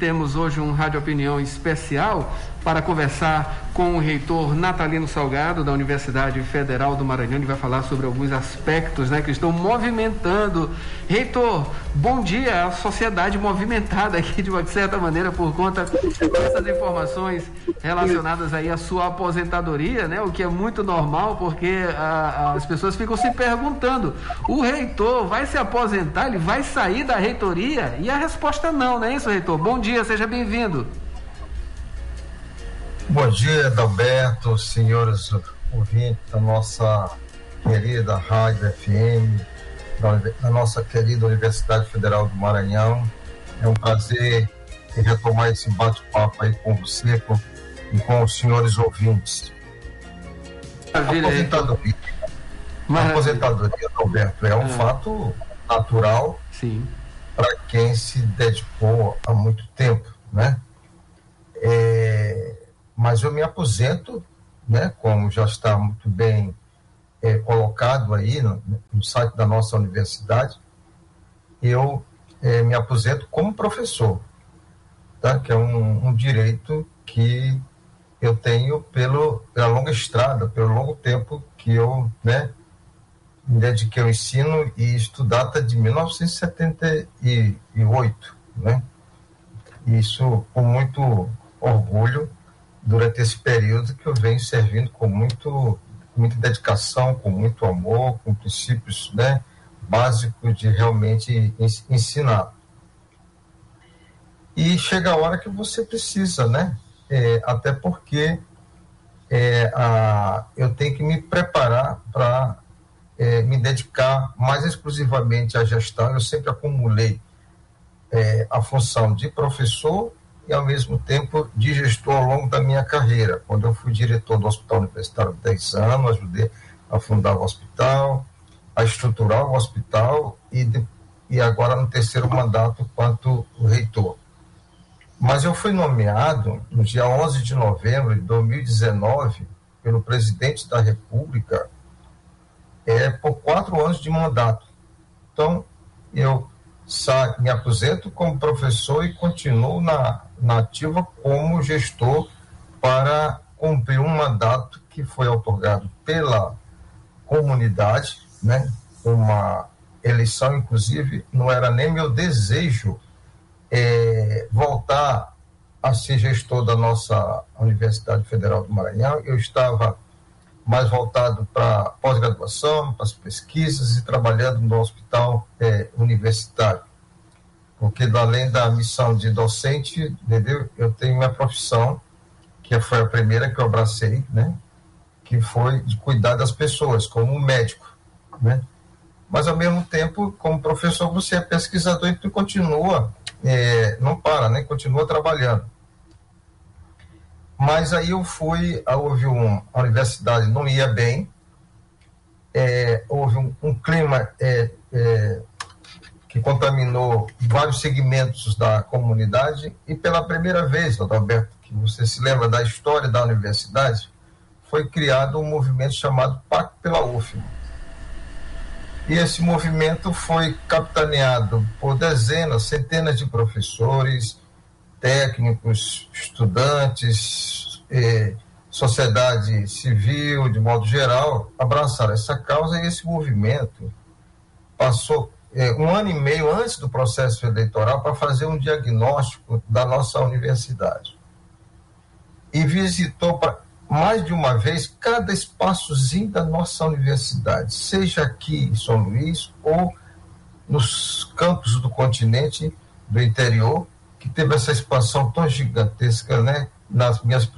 temos hoje um Rádio Opinião especial para conversar com o reitor Natalino Salgado, da Universidade Federal do Maranhão. Ele vai falar sobre alguns aspectos né, que estão movimentando. Reitor, bom dia. A sociedade movimentada aqui, de uma certa maneira, por conta dessas informações relacionadas aí à sua aposentadoria, né, o que é muito normal, porque a, as pessoas ficam se perguntando: o reitor vai se aposentar, ele vai sair da reitoria? E a resposta não, não é isso, reitor? Bom dia, seja bem-vindo. Bom dia, Adalberto, senhores ouvintes da nossa querida Rádio FM, da, da, nossa querida Universidade Federal do Maranhão. É um prazer retomar esse bate-papo aí com você com, e com os senhores ouvintes. Maravilha, aposentadoria, Maravilha. aposentadoria, Adalberto, é um é. fato natural para quem se dedicou há muito tempo, né? É, mas eu me aposento, né, como já está muito bem é, colocado aí no, no, site da nossa universidade, eu é, me aposento como professor, tá? que é um, um direito que eu tenho pelo, pela longa estrada, pelo longo tempo que eu né, me dediquei ao ensino e isso data de 1978, né? Isso com muito orgulho durante esse período que eu venho servindo com muito muita dedicação, com muito amor, com princípios né, básicos de realmente ensinar. E chega a hora que você precisa, né? É, até porque é, a, eu tenho que me preparar para é, me dedicar mais exclusivamente à gestão. Eu sempre acumulei é, a função de professor e, ao mesmo tempo, de gestor ao longo da minha carreira. Quando eu fui diretor do Hospital Universitário de 10 anos, ajudei a fundar o hospital, a estruturar o hospital e, e agora no terceiro mandato quanto reitor. Mas eu fui nomeado no dia 11 de novembro de 2019 pelo presidente da República é, por quatro anos de mandato. Então, eu me aposento como professor e continuo na, na ativa como gestor para cumprir um mandato que foi otorgado pela comunidade, né? Uma eleição, inclusive, não era nem meu desejo é, voltar a ser gestor da nossa Universidade Federal do Maranhão. Eu estava mais voltado para pós-graduação, para as pesquisas e trabalhando no hospital é, universitário. Porque além da missão de docente, entendeu? Eu tenho minha profissão, que foi a primeira que eu abracei, né? Que foi de cuidar das pessoas, como médico, né? Mas ao mesmo tempo, como professor, você é pesquisador e tu continua, é, não para, né? Continua trabalhando. Mas aí eu fui, houve um, a universidade não ia bem, é, houve um, um clima é, é, que contaminou vários segmentos da comunidade e pela primeira vez, doutor Alberto, que você se lembra da história da universidade, foi criado um movimento chamado Pacto pela UFM. E esse movimento foi capitaneado por dezenas, centenas de professores, técnicos, estudantes, eh, sociedade civil, de modo geral, abraçaram essa causa e esse movimento passou um ano e meio antes do processo eleitoral para fazer um diagnóstico da nossa universidade. E visitou pra, mais de uma vez cada espaçozinho da nossa universidade, seja aqui em São Luís ou nos campos do continente do interior, que teve essa expansão tão gigantesca, né? Nas minhas,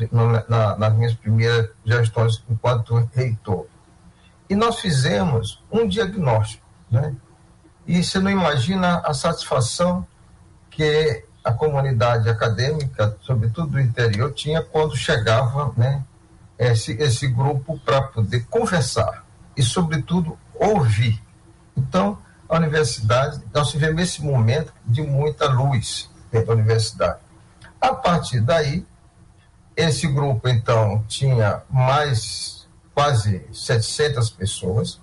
na, nas minhas primeiras gestões enquanto reitor. E nós fizemos um diagnóstico, né? E você não imagina a satisfação que a comunidade acadêmica, sobretudo do interior, tinha quando chegava, né? Esse, esse grupo para poder conversar e, sobretudo, ouvir. Então, a universidade, nós tivemos esse momento de muita luz, dentro da universidade. A partir daí, esse grupo, então, tinha mais quase 700 pessoas,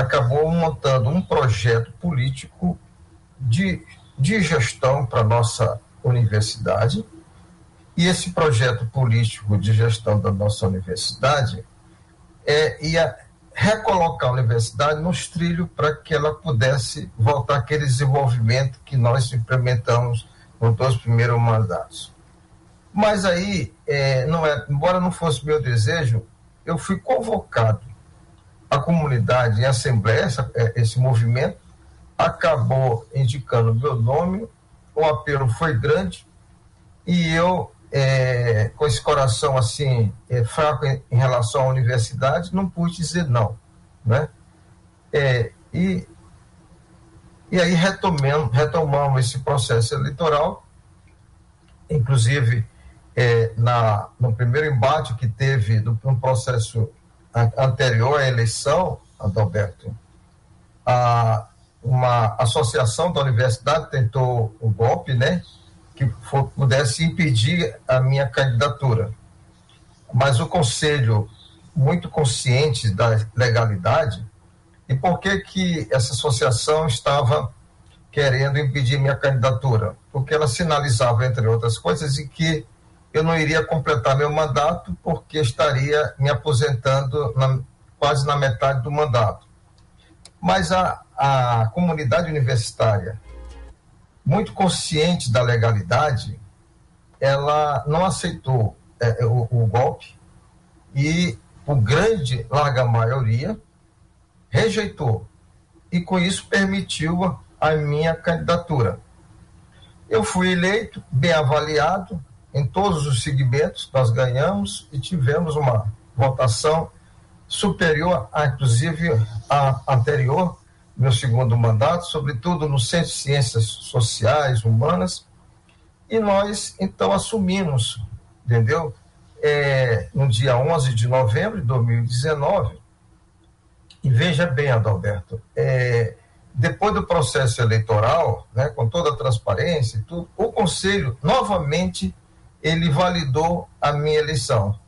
acabou montando um projeto político de, de gestão para nossa universidade, e esse projeto político de gestão da nossa universidade é, ia recolocar a universidade nos trilhos para que ela pudesse voltar àquele desenvolvimento que nós implementamos nos dois primeiros mandatos. Mas aí, é, não é, embora não fosse meu desejo, eu fui convocado a comunidade em assembleia, essa, é, esse movimento, acabou indicando meu nome, o apelo foi grande e eu, é, com esse coração assim, é, fraco em, em, relação à universidade, não pude dizer não. Né? É, e, e aí retomamos, retomamos esse processo eleitoral, inclusive é, na, no primeiro embate que teve no, no processo anterior à eleição, Adalberto, a, uma associação da universidade tentou o golpe, né? Que for, pudesse impedir a minha candidatura. Mas o conselho, muito consciente da legalidade, e por que que essa associação estava querendo impedir minha candidatura? Porque ela sinalizava, entre outras coisas, e que eu não iria completar meu mandato porque estaria me aposentando na, quase na metade do mandato. Mas a, a comunidade universitária, muito consciente da legalidade, ela não aceitou é, o, o golpe e o grande, larga maioria, rejeitou. E com isso permitiu a minha candidatura. Eu fui eleito, bem avaliado, em todos os segmentos, nós ganhamos e tivemos uma votação superior, a, inclusive, à anterior, meu segundo mandato, sobretudo no Centro de Ciências Sociais, Humanas, e nós, então, assumimos, entendeu? É, no dia 11 de novembro de 2019, e veja bem, Adalberto, é, depois do processo eleitoral, né, com toda a transparência e tudo, o Conselho novamente ele validou a minha eleição,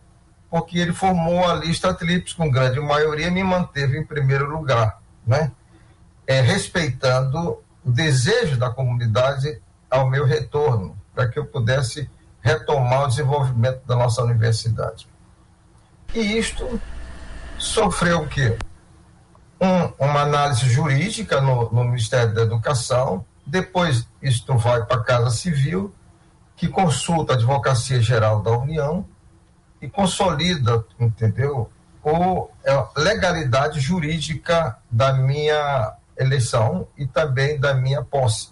porque ele formou a lista tríplice com grande maioria e me manteve em primeiro lugar, né? É, respeitando o desejo da comunidade ao meu retorno, para que eu pudesse retomar o desenvolvimento da nossa universidade. E isto sofreu o quê? Um, uma análise jurídica no, no Ministério da Educação, depois isto vai para a Casa Civil, que consulta a Advocacia Geral da União e consolida, entendeu, a legalidade jurídica da minha eleição e também da minha posse.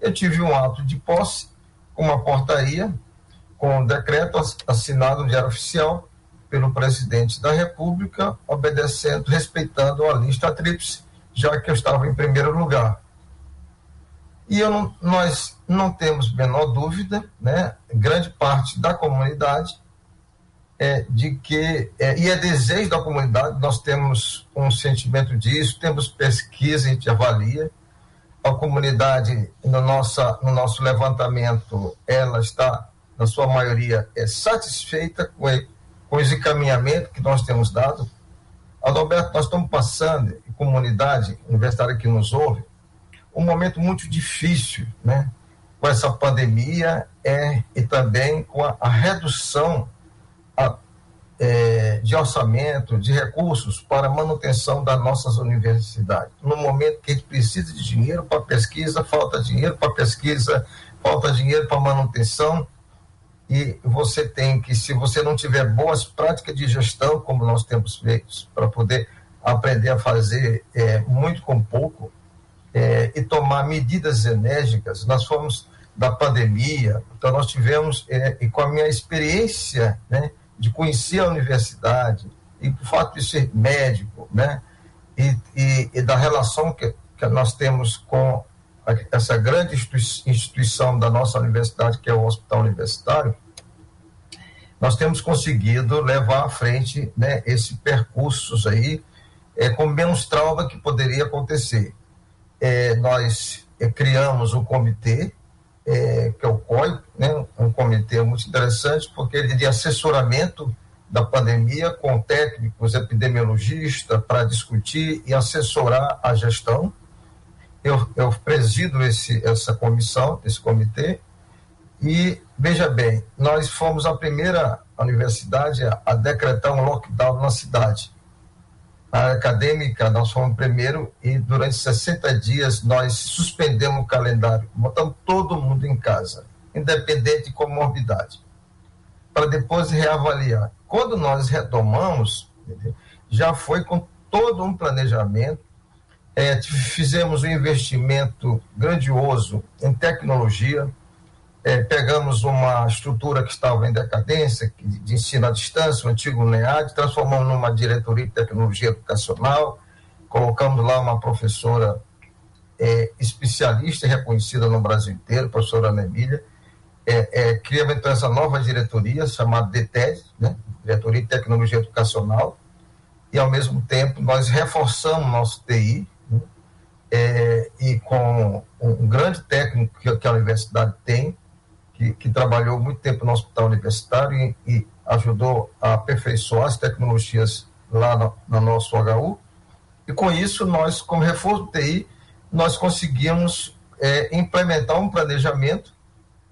Eu tive um ato de posse com uma portaria, com um decreto assinado no Diário Oficial pelo presidente da República, obedecendo, respeitando a lista tríplice, já que eu estava em primeiro lugar. E eu não, nós não temos menor dúvida, né, grande parte da comunidade, é, de que, é, e é desejo da comunidade, nós temos um sentimento disso, temos pesquisa, a gente avalia, a comunidade, no, nossa, no nosso levantamento, ela está, na sua maioria, é satisfeita com, com encaminhamento que nós temos dado. Adalberto, nós estamos passando, comunidade universitária que nos ouve, um momento muito difícil, né? Com essa pandemia é, e também com a, a redução a, é, de orçamento, de recursos para manutenção das nossas universidades. No momento que a gente precisa de dinheiro para pesquisa, falta dinheiro para pesquisa, falta dinheiro para manutenção, e você tem que, se você não tiver boas práticas de gestão, como nós temos feito, para poder aprender a fazer é, muito com pouco, é, e tomar medidas enérgicas. Nós fomos da pandemia, então nós tivemos, é, e com a minha experiência né, de conhecer a universidade, e o fato de ser médico, né, e, e, e da relação que, que nós temos com essa grande instituição da nossa universidade, que é o Hospital Universitário, nós temos conseguido levar à frente né, esses percursos aí é, com menos trauma que poderia acontecer é, nós é, criamos um comitê, é, que é o COI, né, um comitê muito interessante, porque ele de assessoramento da pandemia com técnicos epidemiologistas para discutir e assessorar a gestão. Eu, eu presido esse, essa comissão, esse comitê, E, veja bem, nós fomos a primeira universidade a, a decretar um lockdown na cidade. Acadêmica, nós fomos primeiro e durante 60 dias nós suspendemos o calendário, botamos todo mundo em casa, independente de comorbidade, para depois reavaliar. Quando nós retomamos, já foi com todo um planejamento, é, fizemos um investimento grandioso em tecnologia, é, pegamos uma estrutura que estava em decadência, de ensino à distância, o antigo NEAD, transformamos numa diretoria de tecnologia educacional, colocamos lá uma professora é, especialista e reconhecida no Brasil inteiro, a professora Ana Emília, é, é, criamos então essa nova diretoria chamada DTED, né? Diretoria de Tecnologia Educacional, e ao mesmo tempo nós reforçamos nosso TI, né? é, e com um grande técnico que, que a universidade tem, que, que trabalhou muito tempo no hospital universitário e, e ajudou a aperfeiçoar as tecnologias lá no, no, nosso HU. E com isso, nós, como reforço do TI, nós conseguimos é, implementar um planejamento.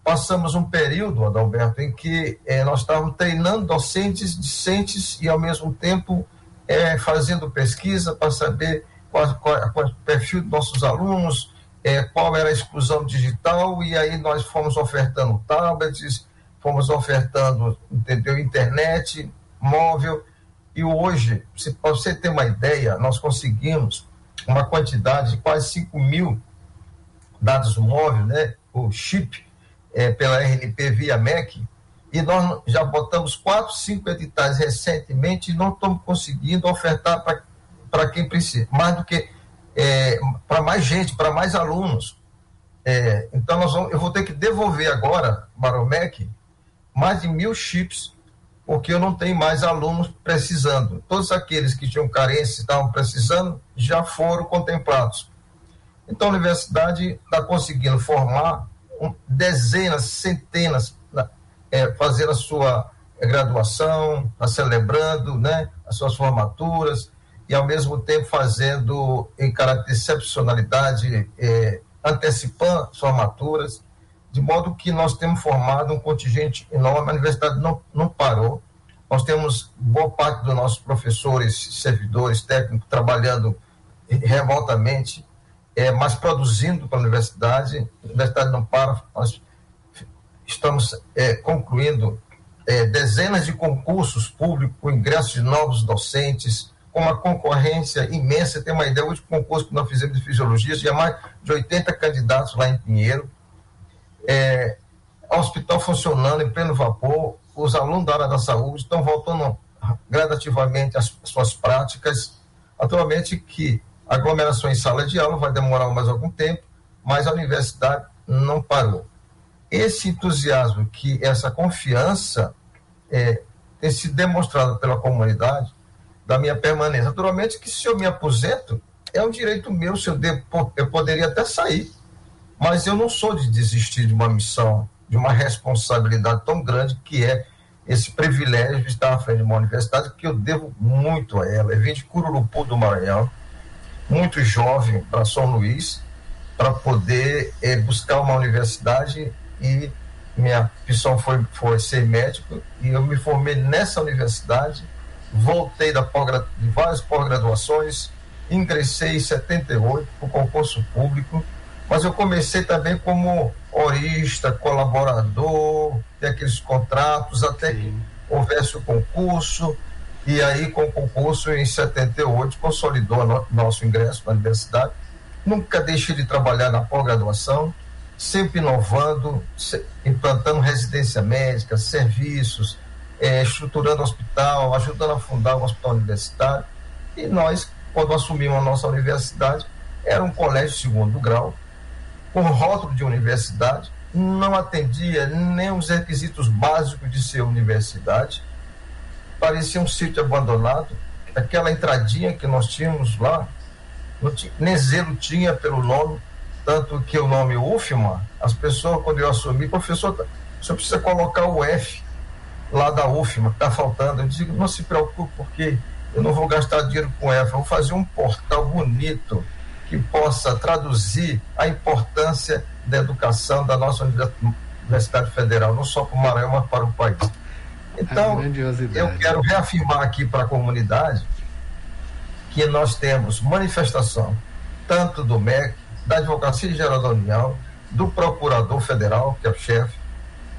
Passamos um período, Adalberto, em que é, nós estávamos treinando docentes, discentes e, ao mesmo tempo, é, fazendo pesquisa para saber qual, qual, qual é o perfil dos nossos alunos, é, qual era a exclusão digital, e aí nós fomos ofertando tablets, fomos ofertando, entendeu, internet, móvel, e hoje, para você ter uma ideia, nós conseguimos uma quantidade de quase 5 mil dados móveis, né, o chip, é, pela RNP via MEC, e nós já botamos quatro, cinco editais recentemente e não estamos conseguindo ofertar para quem precisa, mais do que é, para mais gente, para mais alunos. É, então, vamos, eu vou ter que devolver agora, Baromec, mais de mil chips, porque eu não tenho mais alunos precisando. Todos aqueles que tinham carência estavam precisando já foram contemplados. Então, a universidade está conseguindo formar um, dezenas, centenas, é, fazer a sua graduação, tá celebrando né, as suas formaturas, e ao mesmo tempo fazendo em caráter de excepcionalidade, é, antecipando formaturas, de modo que nós temos formado um contingente enorme, a universidade não, não parou, nós temos boa parte dos nossos professores, servidores, técnicos trabalhando remotamente, é, mas produzindo para a universidade, a universidade não para, nós estamos é, concluindo dezenas de concursos públicos, ingressos de novos docentes, com uma concorrência imensa. Tem uma ideia, o último concurso que nós fizemos de fisiologia, tinha mais de 80 candidatos lá em Pinheiro. É, hospital funcionando em pleno vapor, os alunos da área da saúde estão voltando gradativamente às suas práticas. Atualmente que aglomeração em sala de aula vai demorar mais algum tempo, mas a universidade não parou. Esse entusiasmo, que essa confiança é, tem sido demonstrada pela comunidade, da minha permanência. Naturalmente que se eu me aposento, é um direito meu, se eu, depo, eu poderia até sair, mas eu não sou de desistir de uma missão, de uma responsabilidade tão grande que é esse privilégio de estar à frente de uma universidade que eu devo muito a ela. Eu vim de Cururupu do Maranhão, muito jovem para São Luís, para poder é, buscar uma universidade e minha opção foi, foi ser médico e eu me formei nessa universidade voltei da de várias pós-graduações, ingressei em 78 para o concurso público, mas eu comecei também como horista, colaborador, tem aqueles contratos, até que houvesse o concurso, e aí com o concurso em 78 consolidou no, nosso ingresso na universidade. Nunca deixei de trabalhar na pós-graduação, sempre inovando, implantando residência médica, serviços, é, estruturando o hospital, ajudando a fundar o hospital universitário. E nós, quando assumimos a nossa universidade, era um colégio segundo grau, com rótulo de universidade, não atendia nem os requisitos básicos de ser universidade, parecia um sítio abandonado, aquela entradinha que nós tínhamos lá, tinha, nem zelo tinha pelo nome, tanto que o nome UFMA, as pessoas, quando eu assumi, professor, você precisa colocar o F lá da UFMA, que está faltando. Eu digo, não se preocupe, porque eu não vou gastar dinheiro com ela, vou fazer um portal bonito que possa traduzir a importância da educação da nossa Universidade Federal, não só para o Maranhão, mas para o país. Então, eu quero reafirmar aqui para a comunidade que nós temos manifestação tanto do MEC, da Advocacia Geral da União, do Procurador Federal, que é o chefe,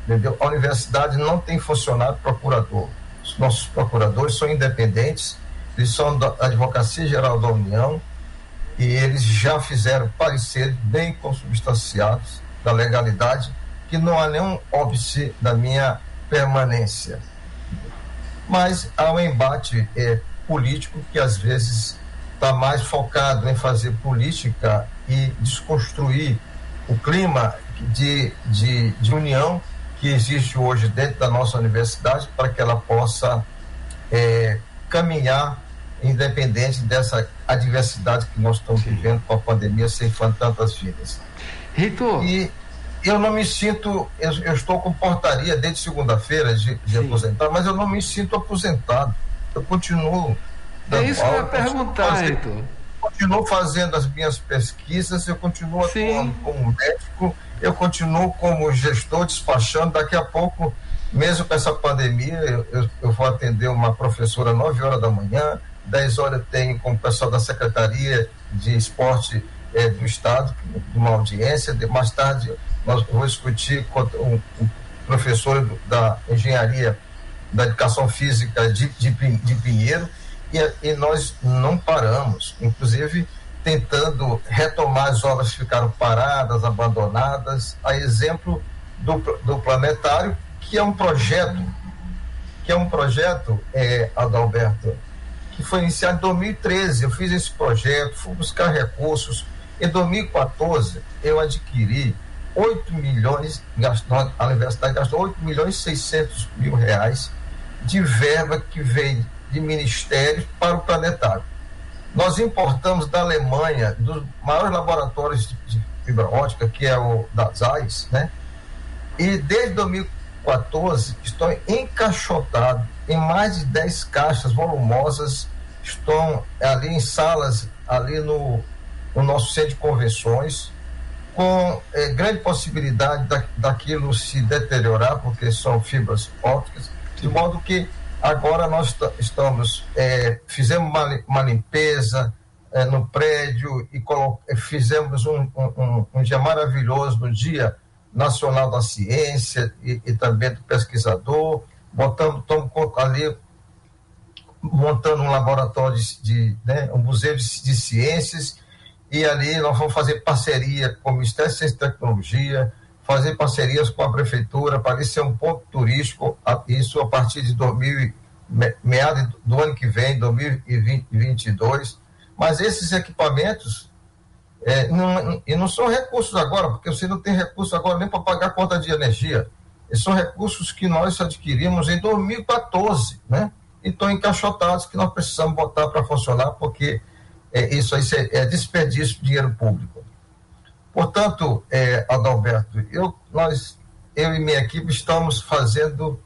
entendeu? A universidade não tem funcionário procurador. Os nossos procuradores são independentes, eles são da Advocacia Geral da União e eles já fizeram parecer bem consubstanciados da legalidade, que não há nenhum óbice da minha permanência. Mas há um embate é, político que às vezes está mais focado em fazer política e desconstruir o clima de, de, de união que existe hoje dentro da nossa universidade para que ela possa é, caminhar independente dessa adversidade que nós estamos vivendo com a pandemia, ceifando tantas vidas. Reitor. E eu não me sinto, eu, eu estou com portaria desde segunda-feira de, de aposentar, mas eu não me sinto aposentado. Eu continuo. É isso que eu ia perguntar, Reitor. Continuo fazendo as minhas pesquisas, eu continuo atuando como médico, eu continuo como gestor, despachando. Daqui a pouco, mesmo com essa pandemia, eu, eu, vou atender uma professora 9 horas da manhã, 10 horas tenho com o pessoal da Secretaria de Esporte é, do Estado, uma audiência. De, mais tarde, nós vou discutir com um, um professor da Engenharia da Educação Física de, de, de Pinheiro, e, e nós não paramos, inclusive tentando retomar as obras que ficaram paradas, abandonadas, a exemplo do, do planetário, que é um projeto, que é um projeto, é, Adalberto, que foi iniciado em 2013. Eu fiz esse projeto, fui buscar recursos. Em 2014, eu adquiri 8 milhões, gastou, a universidade gastou 8 milhões e 600 mil reais de verba que veio de ministérios para o planetário. Nós importamos da Alemanha, dos maiores laboratórios de fibra ótica, que é o da ZAIS, né? E desde 2014 estão encaixotados em mais de 10 caixas volumosas, estão ali em salas, ali no, no nosso centro de convenções, com é, grande possibilidade da, daquilo se deteriorar, porque são fibras ópticas, de modo que agora nós estamos, é, fizemos uma, uma limpeza é, no prédio e fizemos um, um, um, dia maravilhoso no Dia Nacional da Ciência e, e também do pesquisador, botamos, ali montando um laboratório de, de né, um museu de, de, ciências e ali nós vamos fazer parceria com o Ministério de Ciência e Tecnologia, fazer parcerias com a prefeitura para isso ser um ponto turístico, isso a partir de 2000, meados do ano que vem, 2022. Mas esses equipamentos é, não, e não são recursos agora, porque você não tem recurso agora nem para pagar a conta de energia. São recursos que nós adquirimos em 2014, né? E estão encaixotados que nós precisamos botar para funcionar, porque é, isso aí é desperdício de dinheiro público. Portanto, é, Adalberto, eu, nós, eu e minha equipe estamos fazendo,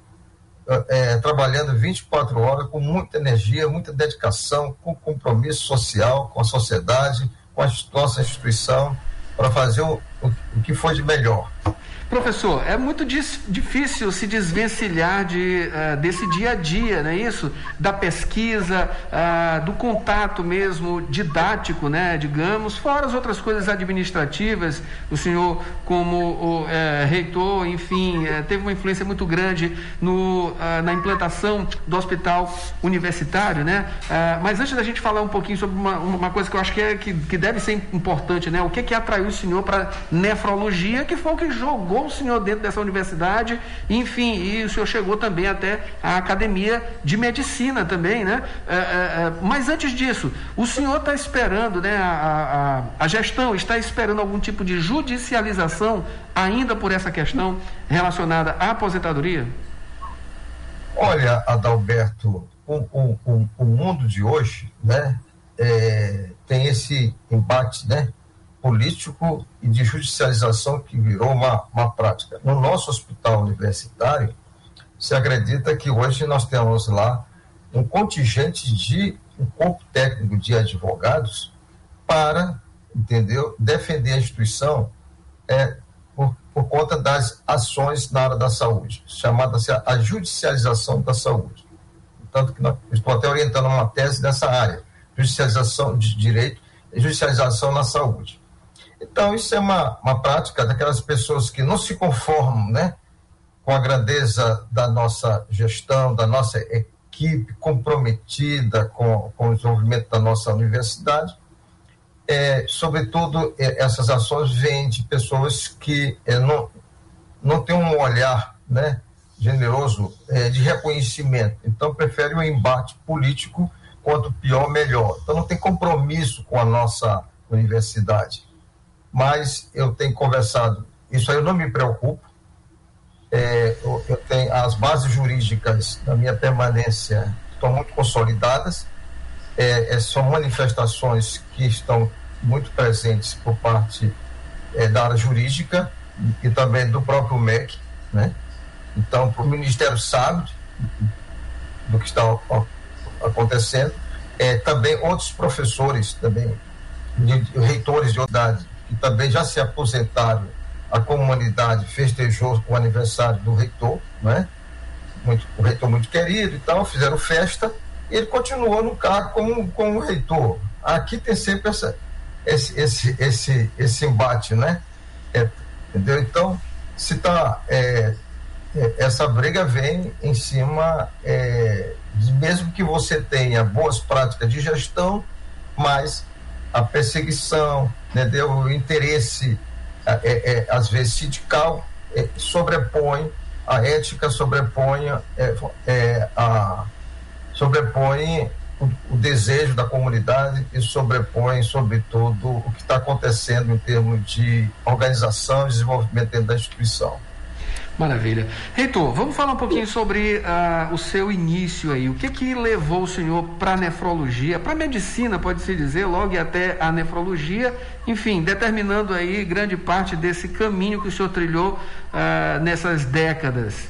é, trabalhando 24 horas com muita energia, muita dedicação, com compromisso social com a sociedade, com a nossa instituição, para fazer o, o, o que foi de melhor. Professor, é muito difícil se desvencilhar de, uh, desse dia a dia, não é isso? Da pesquisa, uh, do contato mesmo didático, né? Digamos, fora as outras coisas administrativas. O senhor, como uh, reitor, enfim, eh, teve uma influência muito grande no, na implantação do hospital universitário, né? mas antes da gente falar um pouquinho sobre uma, uma coisa que eu acho que, é, que, que deve ser importante, né? O que, que atraiu o senhor para nefrologia, que foi o que jogou o senhor dentro dessa universidade, enfim, e o senhor chegou também até a academia de medicina também, né? É, é, é mas antes disso, o senhor está esperando, né? A, a, a gestão está esperando algum tipo de judicialização ainda por essa questão relacionada à aposentadoria? Olha, Adalberto, o, o, o, o mundo de hoje, né? É, tem esse embate, né? Político e de judicialização que virou uma, uma prática. No nosso hospital universitário, se acredita que hoje nós temos lá um contingente de um corpo técnico de advogados para, entendeu, defender a instituição é, por, por conta das ações na área da saúde, chamada a judicialização da saúde. Tanto que estou até orientando uma tese nessa área, judicialização de direito e judicialização na saúde. Então, isso é uma, uma prática daquelas pessoas que não se conformam né, com a grandeza da nossa gestão, da nossa equipe comprometida com, com o desenvolvimento da nossa universidade. É, sobretudo, é, essas ações vêm de pessoas que é, não, não têm um olhar né, generoso é, de reconhecimento, então preferem o um embate político quanto pior, melhor. Então, não tem compromisso com a nossa universidade mas eu tenho conversado, isso aí eu não me preocupo, é, eu, eu, tenho as bases jurídicas da minha permanência estão muito consolidadas, é, é, são manifestações que estão muito presentes por parte é, da área jurídica e também do próprio MEC, né? Então, o Ministério sabe do que está acontecendo, é, também outros professores, também reitores de idade que também já se aposentaram, a comunidade festejou o aniversário do reitor, né? Muito, o reitor muito querido e tal, fizeram festa, e ele continuou no cargo como, como reitor. Aqui tem sempre essa, esse, esse, esse, esse embate, né? É, entendeu? Então, se tá, é, é, essa briga vem em cima, é, mesmo que você tenha boas práticas de gestão, mas a perseguição, entendeu? o interesse, é, é, às vezes, sindical, é, sobrepõe, a ética sobrepõe, é, é, a, sobrepõe o, o, desejo da comunidade e sobrepõe, sobretudo, o que está acontecendo em termos de organização e desenvolvimento dentro da instituição. Maravilha. Reitor, vamos falar um pouquinho sobre uh, o seu início aí. O que que levou o senhor para a nefrologia, para a medicina, pode-se dizer, logo e até a nefrologia, enfim, determinando aí grande parte desse caminho que o senhor trilhou uh, nessas décadas?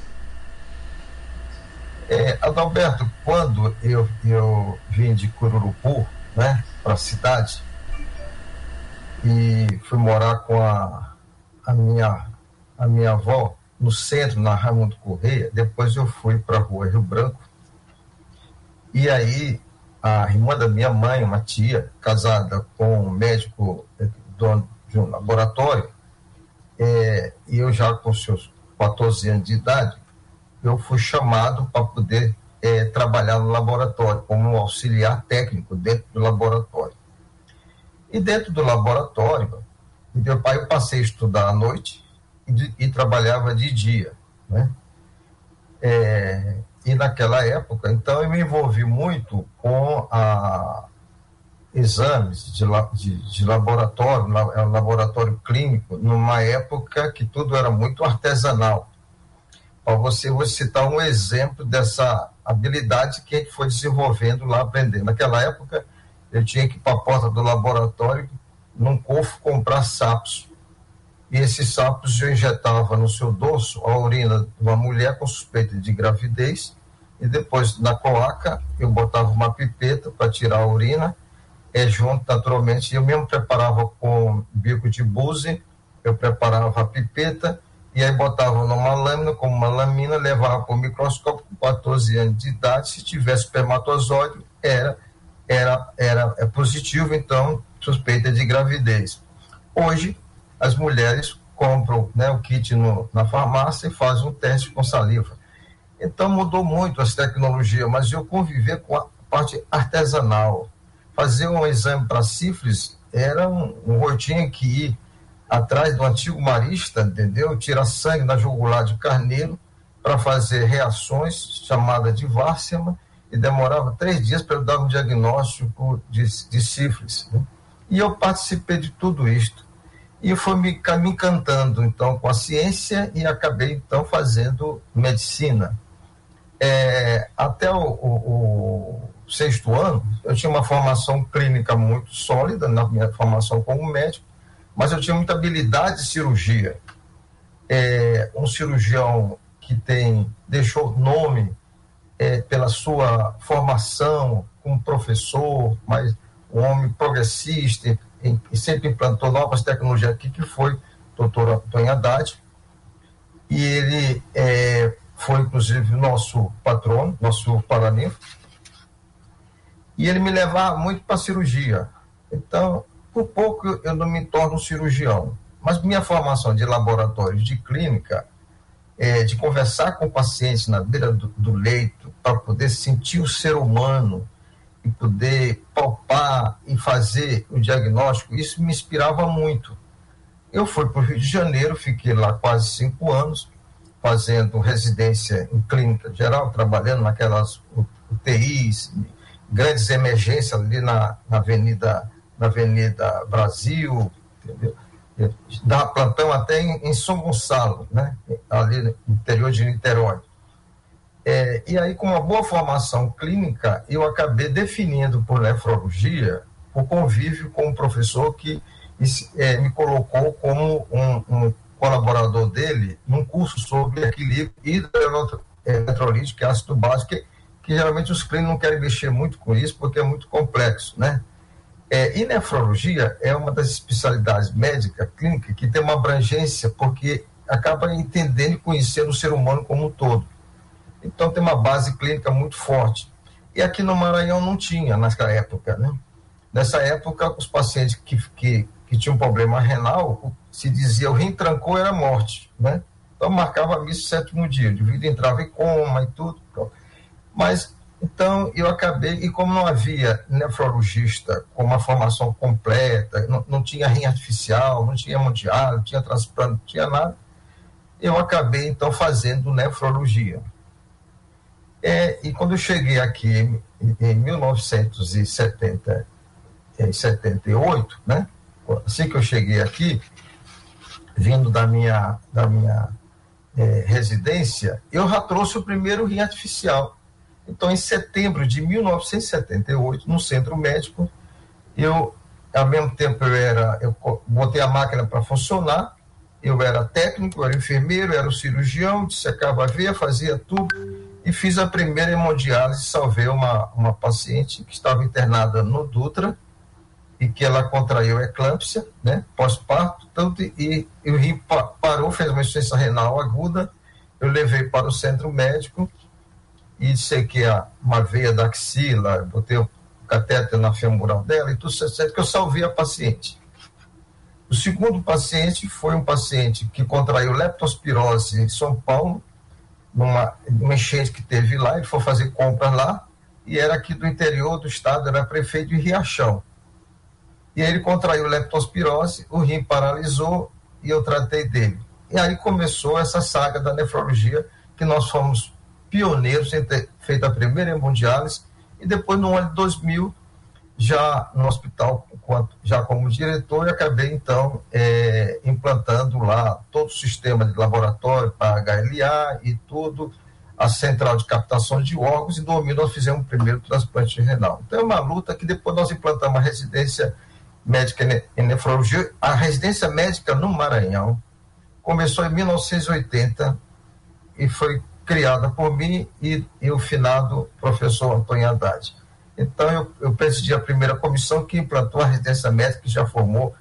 É, Adalberto, quando eu, eu vim de Cururupu, né, para a cidade, e fui morar com a, a, minha, a minha avó, no centro, na Raimundo Correia. Depois eu fui para a rua Rio Branco. E aí, a irmã da minha mãe, uma tia, casada com um médico eh, dono de um laboratório, é, e eu já com seus 14 anos de idade, eu fui chamado para poder é, trabalhar no laboratório, como um auxiliar técnico dentro do laboratório. E dentro do laboratório, meu pai, eu passei a estudar à noite, de, e trabalhava de dia, né? É, e naquela época, então eu me envolvi muito com a, exames de, de, de laboratório, é laboratório clínico, numa época que tudo era muito artesanal. Para você, vou citar um exemplo dessa habilidade que a gente foi desenvolvendo lá, aprendendo. Naquela época, eu tinha que ir para a porta do laboratório, num cofre, comprar sapos e esses sapos eu injetava no seu dorso a urina de uma mulher com suspeita de gravidez e depois na cloaca eu botava uma pipeta para tirar a urina é, junto naturalmente eu mesmo preparava com bico de buze eu preparava a pipeta e aí botava numa lâmina como uma lamina levava para o microscópio com 14 anos de idade se tivesse espermatozoide era era era é positivo então suspeita de gravidez. Hoje as mulheres compram né, o kit no, na farmácia e fazem um teste com saliva. Então mudou muito as tecnologias, mas eu conviver com a parte artesanal. Fazer um exame para sífilis era um, um rotinho que ir atrás do antigo marista, entendeu? Tirar sangue na jugular de carneiro para fazer reações, chamada de vársema, e demorava três dias para dar um diagnóstico de, de sífilis. Né? E eu participei de tudo isto e foi me, me encantando então com a ciência e acabei então fazendo medicina. É, até o, o, o, sexto ano, eu tinha uma formação clínica muito sólida na minha formação como médico, mas eu tinha muita habilidade de cirurgia. É, um cirurgião que tem deixou nome é, pela sua formação como professor, mas um homem progressista, e sempre implantou novas tecnologias aqui, que foi o doutor Antônio Haddad. e ele é, foi, inclusive, nosso patrono, nosso paraninfo, e ele me levava muito para cirurgia. Então, por pouco eu não me torno cirurgião, mas minha formação de laboratório, de clínica, é, de conversar com pacientes na beira do, do leito, para poder sentir o ser humano e poder palpar e fazer o diagnóstico, isso me inspirava muito. Eu fui para o Rio de Janeiro, fiquei lá quase cinco anos, fazendo residência em clínica geral, trabalhando naquelas UTIs, grandes emergências ali na, na Avenida na Avenida Brasil, entendeu? Dá plantão até em, em São Gonçalo, né? ali no interior de Niterói. É, e aí, com uma boa formação clínica, eu acabei definindo por nefrologia o convívio com um professor que é, me colocou como um, um, colaborador dele num curso sobre equilíbrio hidroeletrolítico e ácido básico, que, que, geralmente os clínicos não querem mexer muito com isso porque é muito complexo, né? É, e nefrologia é uma das especialidades médicas, clínica, que tem uma abrangência porque acaba entendendo e conhecendo o ser humano como um todo. Então tem uma base clínica muito forte. E aqui no Maranhão não tinha nessa época, né? Nessa época, os pacientes que, que, que tinham problema renal, se dizia o rim trancou era morte, né? Então marcava a missa sétimo dia, de vida entrava em coma e tudo. Mas então, eu acabei, e como não havia nefrologista com uma formação completa, não, não tinha rim artificial, não tinha mundial, não tinha transplante, não tinha nada, eu acabei, então, fazendo nefrologia. É, e quando eu cheguei aqui em, em 1978, né, assim que eu cheguei aqui, vindo da minha, da minha é, residência, eu já trouxe o primeiro rim artificial. Então, em setembro de 1978, no centro médico, eu, ao mesmo tempo, eu era, eu botei a máquina para funcionar, eu era técnico, eu era enfermeiro, eu era cirurgião, dissecava a veia, fazia tudo, e fiz a primeira hemodiálise, salvei uma, uma paciente que estava internada no Dutra, e que ela contraiu eclâmpsia, né, pós-parto, tanto e, e o rim parou, fez uma insuficiência renal aguda, eu levei para o centro médico, e sequei uma veia da axila, botei o catéter na femoral dela e tudo certo, que eu salvei a paciente. O segundo paciente foi um paciente que contraiu leptospirose em São Paulo, numa, numa enchente que teve lá, ele foi fazer compras lá, e era aqui do interior do estado, era prefeito de Riachão. E ele contraiu leptospirose, o rim paralisou e eu tratei dele. E aí começou essa saga da nefrologia, que nós fomos pioneiros em ter feito a primeira hemodiálise e depois no ano de 2000 já no hospital já como diretor acabei então é, implantando lá todo o sistema de laboratório para HLA e tudo a central de captação de órgãos e em 2000 nós fizemos o primeiro transplante renal então é uma luta que depois nós implantamos a residência médica em nefrologia a residência médica no Maranhão começou em 1980 e foi criada por mim e, e o finado professor Antônio Haddad. Então, eu, eu presidi a primeira comissão que implantou a residência médica, que já formou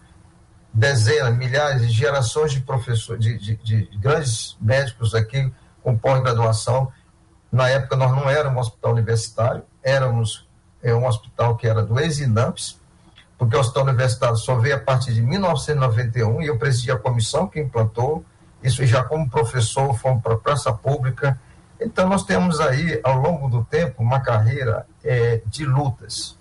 dezenas, milhares de gerações de professores, de, de, de grandes médicos aqui com pós-graduação. Na época, nós não éramos um hospital universitário, éramos é, um hospital que era do ex-INAMPS, porque o hospital universitário só veio a partir de 1991 e eu presidi a comissão que implantou isso já como professor, fomos para a praça pública. Então, nós temos aí, ao longo do tempo, uma carreira é, de lutas,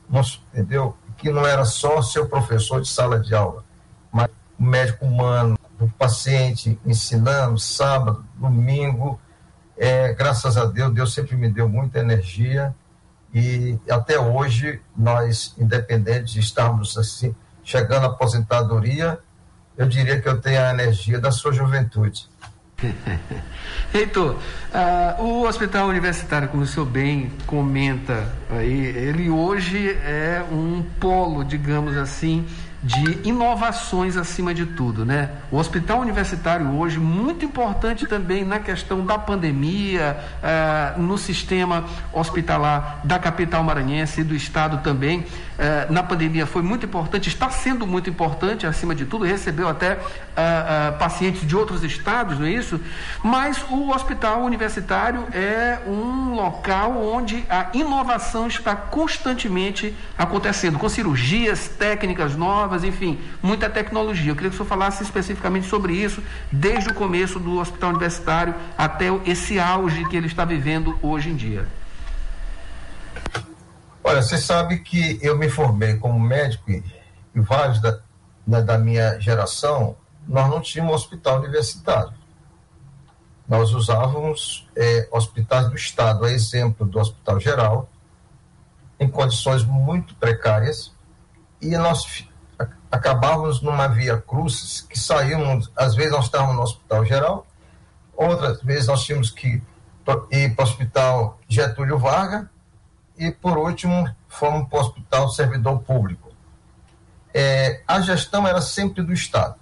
entendeu? Que não era só ser professor de sala de aula, mas o médico humano, o paciente, ensinando sábado, domingo. É, graças a Deus, Deus sempre me deu muita energia e até hoje nós, independente de estarmos assim, chegando à aposentadoria, eu diria que eu tenho a energia da sua juventude. Heitor, uh, o hospital universitário, como o senhor bem comenta aí, ele hoje é um polo, digamos assim, de inovações acima de tudo, né? O hospital universitário hoje, muito importante também na questão da pandemia, uh, no sistema hospitalar da capital maranhense e do estado também. Uh, na pandemia foi muito importante, está sendo muito importante acima de tudo, recebeu até uh, pacientes de outros estados, não é isso? Mas o hospital universitário é um local onde a inovação está constantemente acontecendo, com cirurgias, técnicas novas, enfim, muita tecnologia. Eu queria que o senhor falasse especificamente sobre isso, desde o começo do hospital universitário até esse auge que ele está vivendo hoje em dia. Olha, você sabe que eu me formei como médico e, vários da, da, da minha geração, nós não tínhamos hospital universitário. Nós usávamos é, hospitais do Estado, a exemplo do Hospital Geral, em condições muito precárias, e nós acabávamos numa via cruzes que saímos, às vezes nós estávamos no Hospital Geral, outras vezes nós tínhamos que ir para o Hospital Getúlio Vargas, e por último fomos para o Hospital Servidor Público. É, a gestão era sempre do Estado.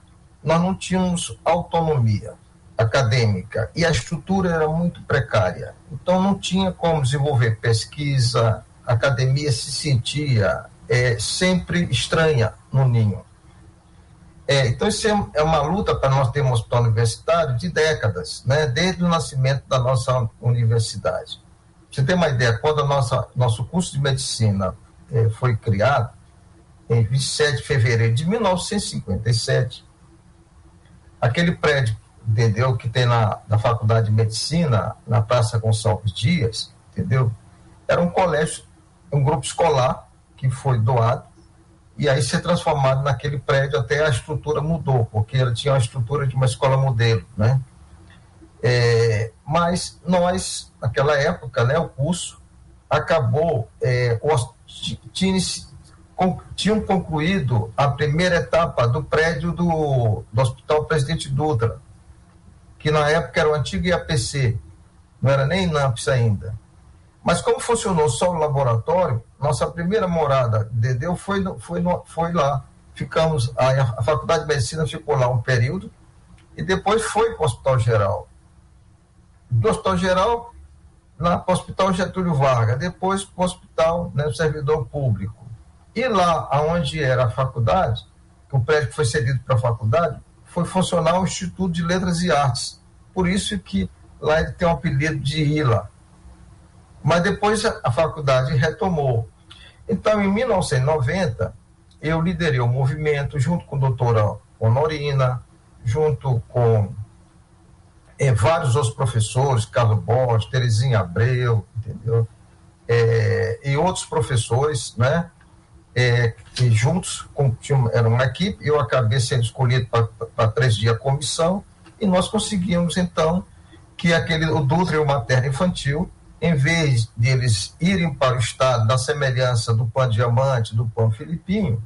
Nós não tínhamos autonomia acadêmica e a estrutura era muito precária. Então não tinha como desenvolver pesquisa, a academia se sentia é, sempre estranha no ninho. É, então, isso é, é uma luta para nós termos um hospital universitário de décadas, né, desde o nascimento da nossa universidade. Você tem uma ideia, quando o nosso curso de medicina é, foi criado, em 27 de fevereiro de 1957, aquele prédio entendeu? Que tem na, na Faculdade de Medicina, na Praça Gonçalves Dias, entendeu? Era um colégio, um grupo escolar que foi doado e aí ser transformado naquele prédio até a estrutura mudou, porque ele tinha a estrutura de uma escola modelo, né? É, mas nós, naquela época, né, o curso acabou, é, tinha, tinham concluído a primeira etapa do prédio do, do Hospital Presidente Dutra, que na época era o antigo IAPC, não era nem INAPS ainda. Mas como funcionou só o laboratório, nossa primeira morada de Dedeu foi, foi, foi lá. Ficamos, a, a Faculdade de Medicina ficou lá um período e depois foi para o Hospital Geral. Do Hospital Geral, lá para o Hospital Getúlio Vargas, depois para o Hospital né, Servidor Público. E lá onde era a faculdade, o prédio foi cedido para a faculdade, foi funcionar o Instituto de Letras e Artes. Por isso que lá ele tem o apelido de ILA. Mas depois a faculdade retomou. Então, em 1990, eu liderei o movimento junto com a doutora Honorina, junto com é, vários outros professores, Carlos Borges, Terezinha Abreu, entendeu? É, e outros professores, né? é, que juntos com, era uma equipe, eu acabei sendo escolhido para três dias a comissão, e nós conseguimos então que aquele, o Dutra e o Materno Infantil, em vez de eles irem para o estado da semelhança do pão diamante, do pão filipinho,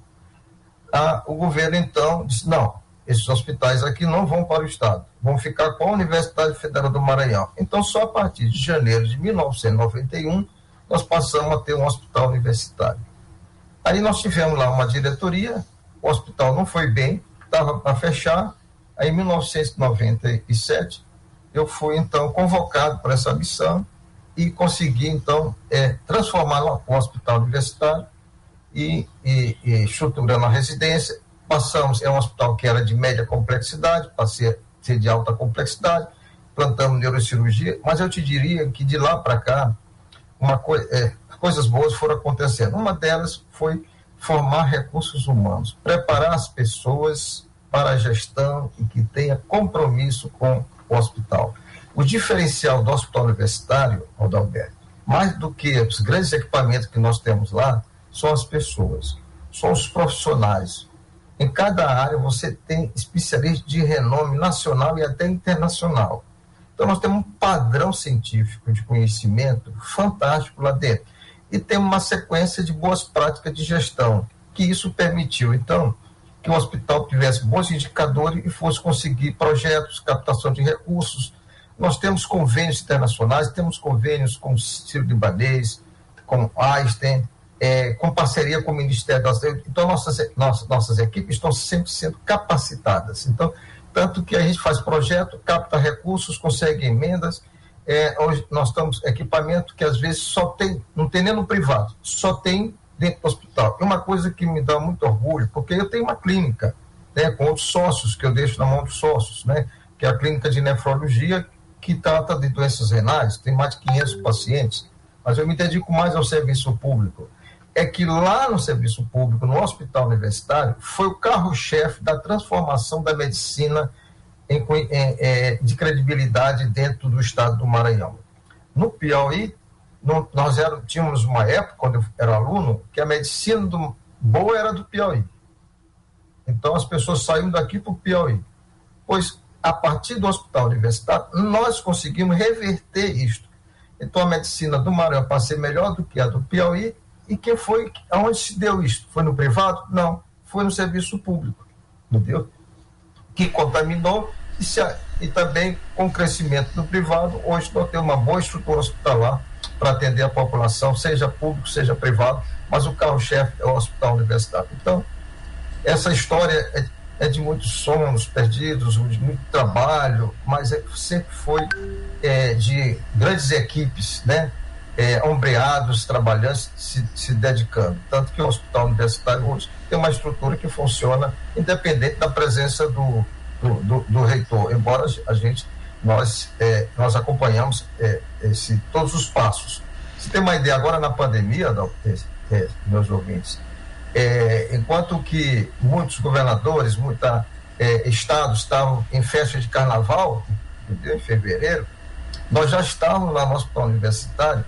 a, o governo então disse, não, esses hospitais aqui não vão para o estado, vão ficar com a Universidade Federal do Maranhão. Então, só a partir de janeiro de 1991, nós passamos a ter um hospital universitário. Aí nós tivemos lá uma diretoria, o hospital não foi bem, estava para fechar. Aí em 1997 eu fui então convocado para essa missão e consegui então é, transformar o hospital universitário e, e, e estruturando a residência. Passamos, é um hospital que era de média complexidade, passei a ser de alta complexidade, plantamos neurocirurgia, mas eu te diria que de lá para cá, uma coisa, é, coisas boas foram acontecendo. Uma delas foi formar recursos humanos, preparar as pessoas para a gestão e que tenha compromisso com o hospital. O diferencial do hospital universitário, Rodalberto, mais do que os grandes equipamentos que nós temos lá, são as pessoas, são os profissionais. Em cada área você tem especialistas de renome nacional e até internacional. Então nós temos um padrão científico de conhecimento fantástico lá dentro e temos uma sequência de boas práticas de gestão, que isso permitiu, então, que o hospital tivesse bons indicadores e fosse conseguir projetos, captação de recursos. Nós temos convênios internacionais, temos convênios com o Ciro Libanês, com Einstein, é, com parceria com o Ministério da Saúde. Então, nossas, nossas, nossas equipes estão sempre sendo capacitadas. Então, tanto que a gente faz projeto, capta recursos, consegue emendas. É, hoje nós estamos equipamento que às vezes só tem, não tem nem no privado, só tem dentro do hospital. É uma coisa que me dá muito orgulho, porque eu tenho uma clínica, né, com outros sócios, que eu deixo na mão dos sócios, né, que é a clínica de nefrologia, que trata de doenças renais, tem mais de 500 pacientes, mas eu me dedico mais ao serviço público. É que lá no serviço público, no hospital universitário, foi o carro-chefe da transformação da medicina em, em, é, de credibilidade dentro do estado do Maranhão. No Piauí, no, nós era, tínhamos uma época, quando eu era aluno, que a medicina do, boa era do Piauí. Então as pessoas saíam daqui para o Piauí. Pois, a partir do hospital universitário, nós conseguimos reverter isto. Então a medicina do Maranhão para ser melhor do que a do Piauí. E quem foi, aonde se deu isto? Foi no privado? Não, foi no serviço público. Entendeu? Que contaminou e, se, e também com o crescimento do privado, hoje nós temos uma boa estrutura hospitalar para atender a população, seja público, seja privado, mas o carro-chefe é o hospital universitário. Então, essa história é, é de muitos sonhos perdidos, de muito trabalho, mas é, sempre foi é, de grandes equipes, né? É, ombreados, trabalhando, se, se dedicando. Tanto que o hospital universitário hoje tem uma estrutura que funciona independente da presença do, do, do, do reitor, embora a gente nós, é, nós acompanhamos é, esse, todos os passos. Você tem uma ideia, agora na pandemia, é, meus ouvintes, é, enquanto que muitos governadores, muitos é, estados estavam em festa de carnaval, em fevereiro, nós já estávamos lá no hospital universitário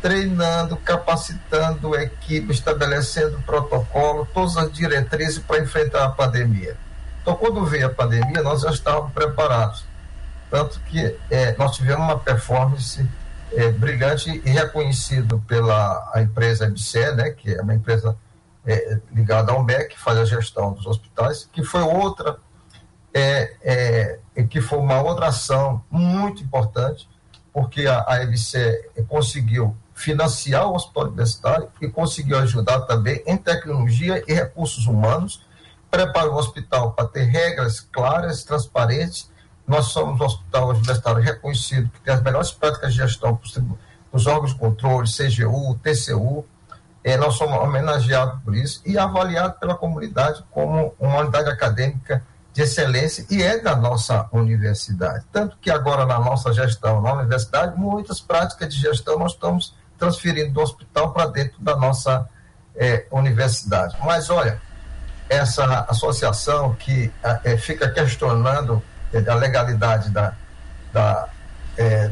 treinando, capacitando equipe, estabelecendo protocolo, todas as diretrizes para enfrentar a pandemia. Então, quando veio a pandemia, nós já estávamos preparados. Tanto que é, nós tivemos uma performance é, brilhante e reconhecido pela a empresa MCE, né, que é uma empresa é, ligada ao MEC, que faz a gestão dos hospitais, que foi outra, é, é, que foi uma outra ação muito importante, porque a, a MCE conseguiu financiar o hospital universitário e conseguiu ajudar também em tecnologia e recursos humanos, preparou o hospital para ter regras claras, transparentes, nós somos um hospital universitário reconhecido, que tem as melhores práticas de gestão dos órgãos de controle, CGU, TCU. É, nós somos homenageados por isso e avaliados pela comunidade como uma unidade acadêmica de excelência e é da nossa universidade. Tanto que agora, na nossa gestão na universidade, muitas práticas de gestão nós estamos transferindo do hospital para dentro da nossa é, universidade. Mas, olha, essa associação que é, fica questionando a legalidade da, da,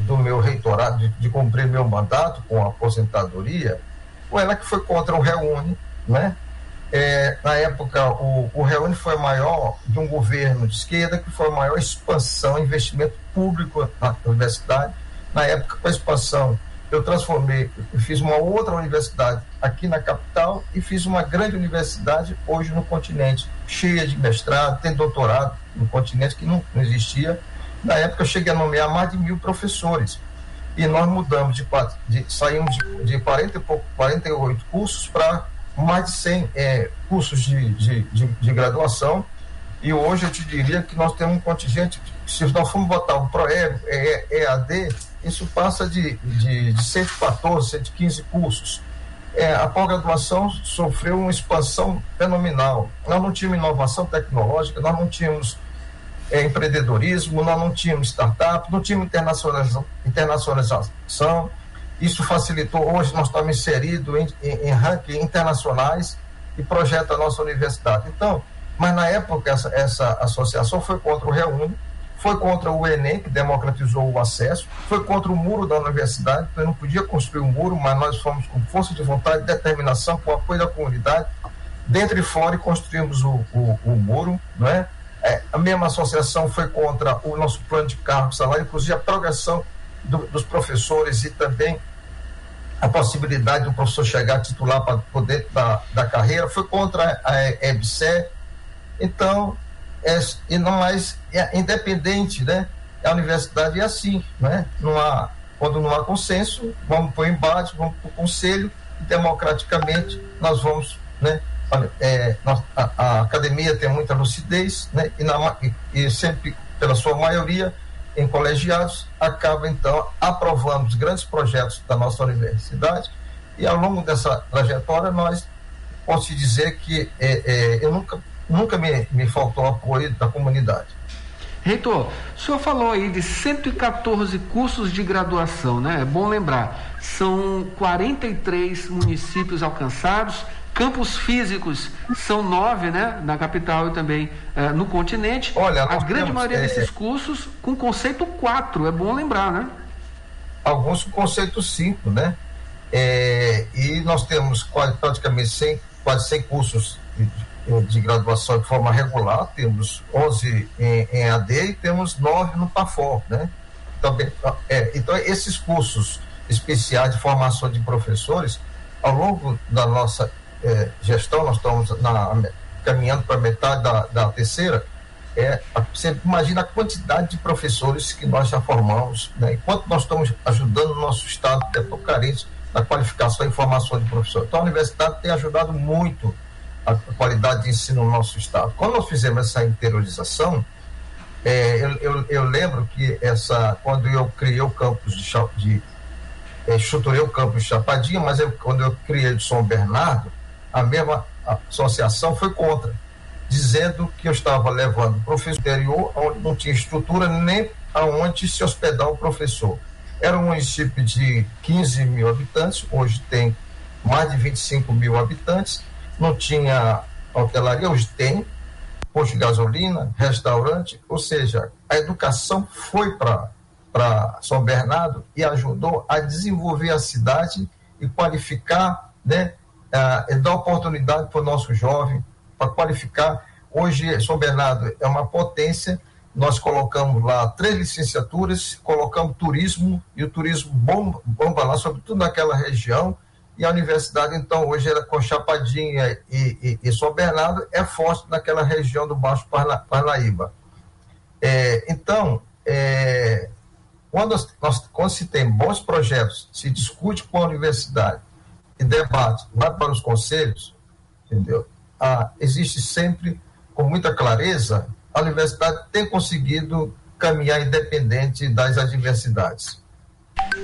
do meu reitorado, de, de, cumprir meu mandato com a aposentadoria, foi ela que foi contra o Reúne, né? É, na época, o, o Reúne foi maior de um governo de esquerda, que foi a maior expansão, investimento público na universidade. Na época, com a expansão, eu transformei, eu fiz uma outra universidade aqui na capital e fiz uma grande universidade hoje no continente, cheia de mestrado, tem doutorado no continente que não, não existia. Na época eu cheguei a nomear mais de mil professores. E nós mudamos de, de saímos de, de 40 e pouco, 48 cursos para mais de 100 é, cursos de, de, de, de, graduação. E hoje eu te diria que nós temos um contingente, se nós formos botar o ProEB, EAD, isso passa de, de, de 114, 115 cursos. É, a pós-graduação sofreu uma expansão fenomenal. Nós não tínhamos inovação tecnológica, nós não tínhamos é, empreendedorismo, nós não tínhamos startup, não tínhamos internacionalização, internacionalização. Isso facilitou, hoje nós estamos inseridos em, em, em rankings internacionais e projeta a nossa universidade. Então, mas na época essa, essa associação foi contra o Reúne, foi contra o Enem, que democratizou o acesso, foi contra o muro da universidade, então não podia construir um muro, mas nós fomos com força de vontade, determinação, com apoio da comunidade, dentro e fora, e construímos o, o, o muro, não é? É, a mesma associação foi contra o nosso plano de cargo salário, inclusive a progressão do, dos professores e também a possibilidade do professor chegar titular para poder da, da carreira, foi contra a EBSE. Então, é, e não mais é independente, né? A universidade é assim, né? Não há, quando não há consenso, vamos para o embate, vamos para o conselho, democraticamente nós vamos, né, é, a, a, academia tem muita lucidez, né, e, na, e sempre, pela sua maioria, em colegiados, acaba então aprovando os grandes projetos da nossa universidade e ao longo dessa trajetória nós posso dizer que é, é, eu nunca, nunca me, me faltou apoio da comunidade. Reitor, o senhor falou aí de 114 cursos de graduação, né? É bom lembrar, são 43 municípios alcançados, campos físicos são nove, né? Na capital e também eh, no continente. Olha, a grande temos, maioria é, desses cursos com conceito 4, é bom lembrar, né? Alguns com conceito 5, né? É, e nós temos quase, praticamente 100, quase 100 cursos de, de, graduação de forma regular, temos 11 em, em AD e temos 9 no PAFOR, né? Também, é, então, esses cursos especiais de formação de professores, ao longo da nossa é, gestão, nós estamos na, caminhando para metade da, da terceira, é, você imagina a quantidade de professores que nós já formamos, né? e quanto nós estamos ajudando o nosso Estado, que é tão carente da qualificação e formação de professores. Então, a universidade tem ajudado muito a, a qualidade de ensino no nosso Estado. Quando nós fizemos essa interiorização, é, eu, eu, eu, lembro que essa, quando eu criei o campus de, de é, estruturei o campus de Chapadinha, mas eu, quando eu criei de São Bernardo, a mesma associação foi contra, dizendo que eu estava levando o professor interior onde não tinha estrutura nem aonde se hospedar o professor. Era um município de 15 mil habitantes, hoje tem mais de 25 mil habitantes, não tinha hotelaria, hoje tem, posto de gasolina, restaurante, ou seja, a educação foi para São Bernardo e ajudou a desenvolver a cidade e qualificar né, é, dar oportunidade para o nosso jovem, para qualificar. Hoje, São Bernardo é uma potência, nós colocamos lá três licenciaturas, colocamos turismo, e o turismo bomba, bomba lá, sobretudo naquela região, e a universidade, então, hoje, ela, com Chapadinha e, e, e São Bernardo, é forte naquela região do Baixo Parna, Parnaíba. É, então, é, quando, nós, quando se tem bons projetos, se discute com a universidade, e debate vai para os conselhos, entendeu? Ah, existe sempre, com muita clareza, a universidade tem conseguido caminhar independente das adversidades.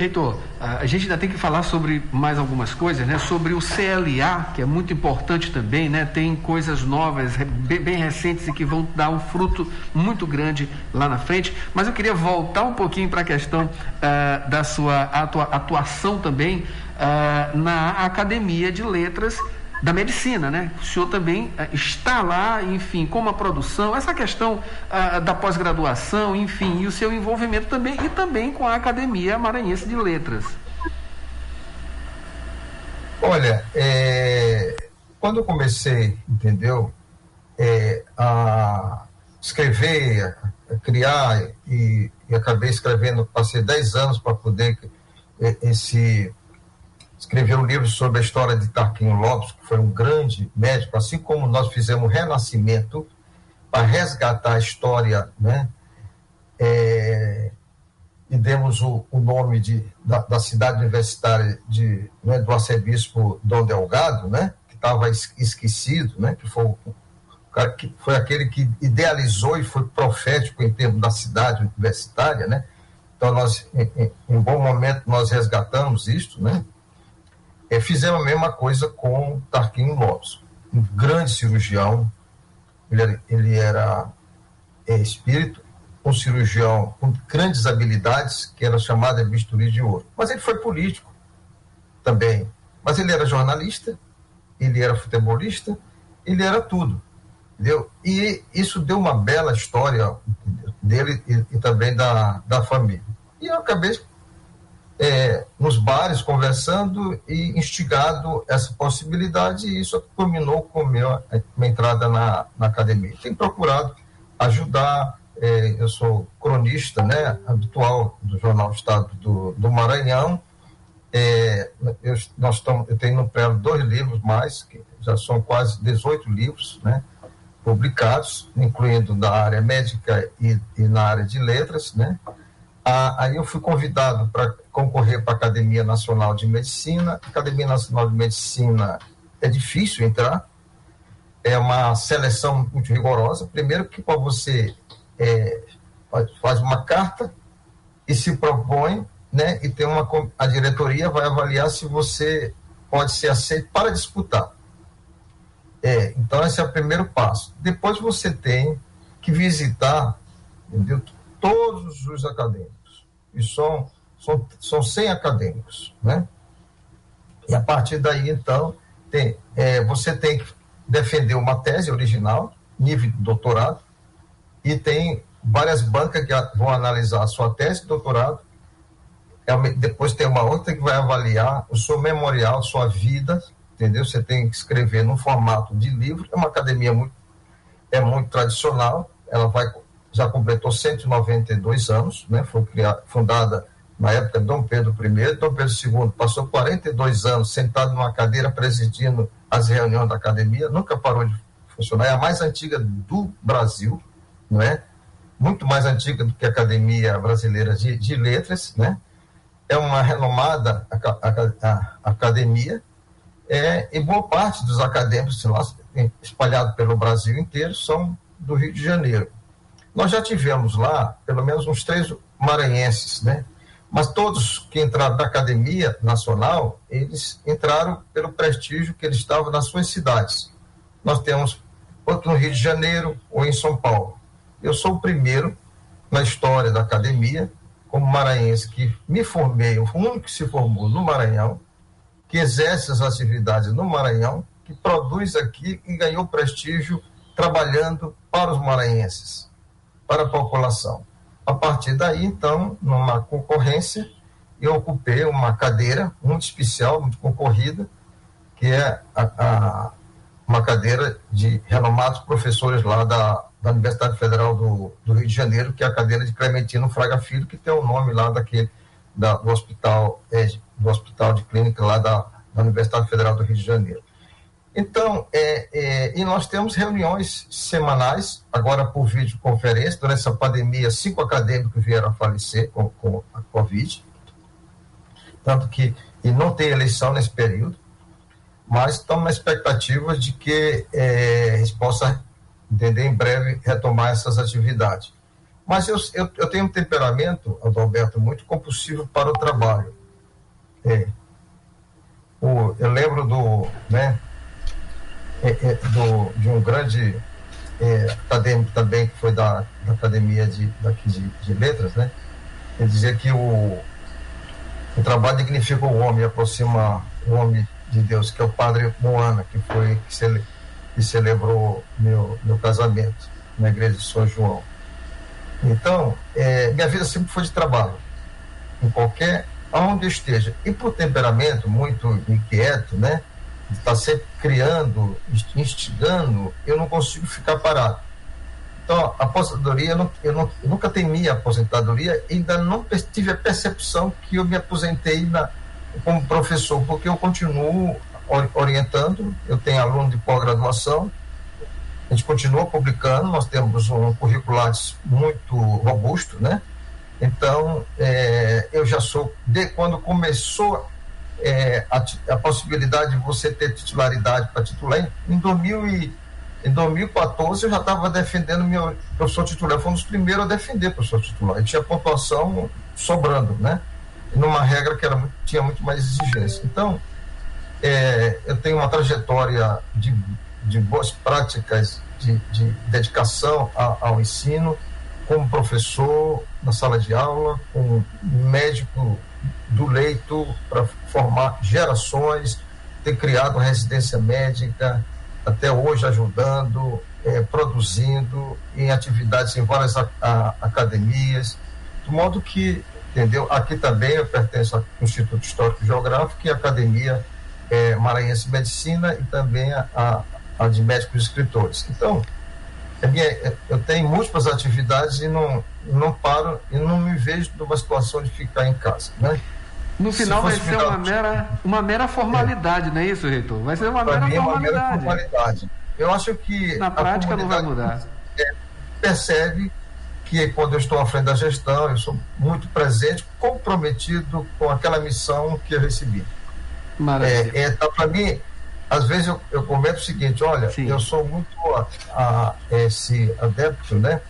Heitor, a gente ainda tem que falar sobre mais algumas coisas, né? Sobre o CLA, que é muito importante também, né? Tem coisas novas, bem recentes e que vão dar um fruto muito grande lá na frente. Mas eu queria voltar um pouquinho para a questão uh, da sua atua atuação também uh, na Academia de Letras da medicina, né? O senhor também uh, está lá, enfim, como a produção, essa questão uh, da pós-graduação, enfim, e o seu envolvimento também, e também com a Academia Maranhense de Letras. Olha, é, quando eu comecei, entendeu, é, a escrever, a criar, e, e acabei escrevendo, passei 10 anos para poder é, esse escreveu um livro sobre a história de Tarquinho Lopes, que foi um grande médico, assim como nós fizemos o Renascimento para resgatar a história, né? É, e demos o, o nome de, da, da, cidade universitária de, né, do arcebispo Dom Delgado, né? Que estava esquecido, né? Que foi, que foi aquele que idealizou e foi profético em termos da cidade universitária, né? Então, nós, em, em, em bom momento, nós resgatamos isto, né? É, fizemos a mesma coisa com Tarquinho Lopes, um grande cirurgião, ele era, ele era é, espírito, um cirurgião com grandes habilidades, que era chamado de bisturi de ouro. Mas ele foi político também. Mas ele era jornalista, ele era futebolista, ele era tudo. Entendeu? E isso deu uma bela história dele e, e, também da, da família. E eu acabei é, nos bares conversando e instigado essa possibilidade e isso culminou com minha, minha entrada na, na academia. Tenho procurado ajudar, é, eu sou cronista né, habitual do Jornal Estado do, do Maranhão, é, eu, nós estamos, eu tenho no prelo dois livros mais, que já são quase 18 livros, né, publicados, incluindo da área médica e, e na área de letras, né, Ah, aí eu fui convidado para concorrer para a Academia Nacional de Medicina. Academia Nacional de Medicina é difícil entrar, é uma seleção muito rigorosa. Primeiro que para você é, faz uma carta e se propõe, né? E tem uma a diretoria vai avaliar se você pode ser aceito para disputar. É, então esse é o primeiro passo. Depois você tem que visitar, entendeu? Todos os acadêmicos. E são são, são 100 acadêmicos, né? E a partir daí, então, tem, é, você tem que defender uma tese original, nível de doutorado, e tem várias bancas que vão analisar a sua tese de doutorado, é depois tem uma outra que vai avaliar o seu memorial, sua vida, entendeu? Você tem que escrever no formato de livro, é uma academia muito, é muito tradicional, ela vai, já completou 192 anos, né? foi criada, fundada na época Dom Pedro I, Dom Pedro II passou 42 anos sentado numa cadeira presidindo as reuniões da academia, nunca parou de funcionar, é a mais antiga do Brasil, não é? Muito mais antiga do que a Academia Brasileira de, de Letras, né? É uma renomada a, a, a, academia, é, e boa parte dos acadêmicos espalhados pelo Brasil inteiro são do Rio de Janeiro. Nós já tivemos lá pelo menos uns três maranhenses, né? Mas todos que entraram na Academia Nacional, eles entraram pelo prestígio que eles estavam nas suas cidades. Nós temos outro no Rio de Janeiro ou em São Paulo. Eu sou o primeiro na história da academia, como maranhense, que me formei, o único que se formou no Maranhão, que exerce as atividades no Maranhão, que produz aqui e ganhou prestígio trabalhando para os maranhenses, para a população. A partir daí, então, numa concorrência, eu ocupei uma cadeira muito especial, muito concorrida, que é a, a, uma cadeira de renomados professores lá da, da Universidade Federal do, do, Rio de Janeiro, que é a cadeira de Clementino Fraga Filho, que tem o nome lá daquele, da, do hospital, é, do hospital de clínica lá da, da Universidade Federal do Rio de Janeiro. Então, é, é, e nós temos reuniões semanais, agora por videoconferência, durante essa pandemia, cinco acadêmicos vieram a falecer com, com a Covid, tanto que e não tem eleição nesse período, mas estamos na expectativa de que é, a gente possa, entender, em breve, retomar essas atividades. Mas eu, eu, eu tenho um temperamento, Adalberto, muito compulsivo para o trabalho. É, o, eu lembro do, né, do, de um grande é, acadêmico também, que foi da, da Academia de, daqui de, de Letras, né? Ele dizia que o, o trabalho dignifica o homem, aproxima o homem de Deus, que é o padre Moana, que foi que, cele, que celebrou meu, meu casamento na igreja de São João. Então, é, minha vida sempre foi de trabalho, em qualquer, aonde eu esteja. E por temperamento muito inquieto, né? Está sempre criando, instigando, eu não consigo ficar parado. Então, a aposentadoria, eu, não, eu, não, eu nunca temi a aposentadoria, ainda não tive a percepção que eu me aposentei na, como professor, porque eu continuo orientando, eu tenho aluno de pós-graduação, a gente continua publicando, nós temos um curricular muito robusto, né? Então, é, eu já sou, de quando começou é, a, a, possibilidade de você ter titularidade para titular. Em, 2000 e, em 2014 eu já estava defendendo meu professor titular, foi um dos primeiros a defender professor titular. E tinha pontuação sobrando, né? Numa regra que era tinha muito mais exigência. Então, é, eu tenho uma trajetória de, de boas práticas de, de dedicação a, ao ensino, como professor na sala de aula, como médico do leito para formar gerações, ter criado uma residência médica, até hoje ajudando, é, produzindo em atividades em várias a, a, academias, de modo que, entendeu? Aqui também eu pertenço ao Instituto Histórico e Geográfico e a Academia é, Maranhense de Medicina e também a, a, de Médicos Escritores. Então, é minha, é, eu tenho múltiplas atividades e não, não paro e não me vejo numa situação de ficar em casa, né? No final vai ser uma mera, uma mera formalidade, é. não é isso, reitor? Vai ser uma, mera, mim, formalidade. uma mera formalidade. Eu acho que. Na prática não vai mudar. É, percebe que quando eu estou à frente da gestão, eu sou muito presente, comprometido com aquela missão que eu recebi. Maravilha. É, é, tá, Para mim, às vezes eu, eu comento o seguinte, olha, Sim. eu sou muito a, a, esse adepto, né?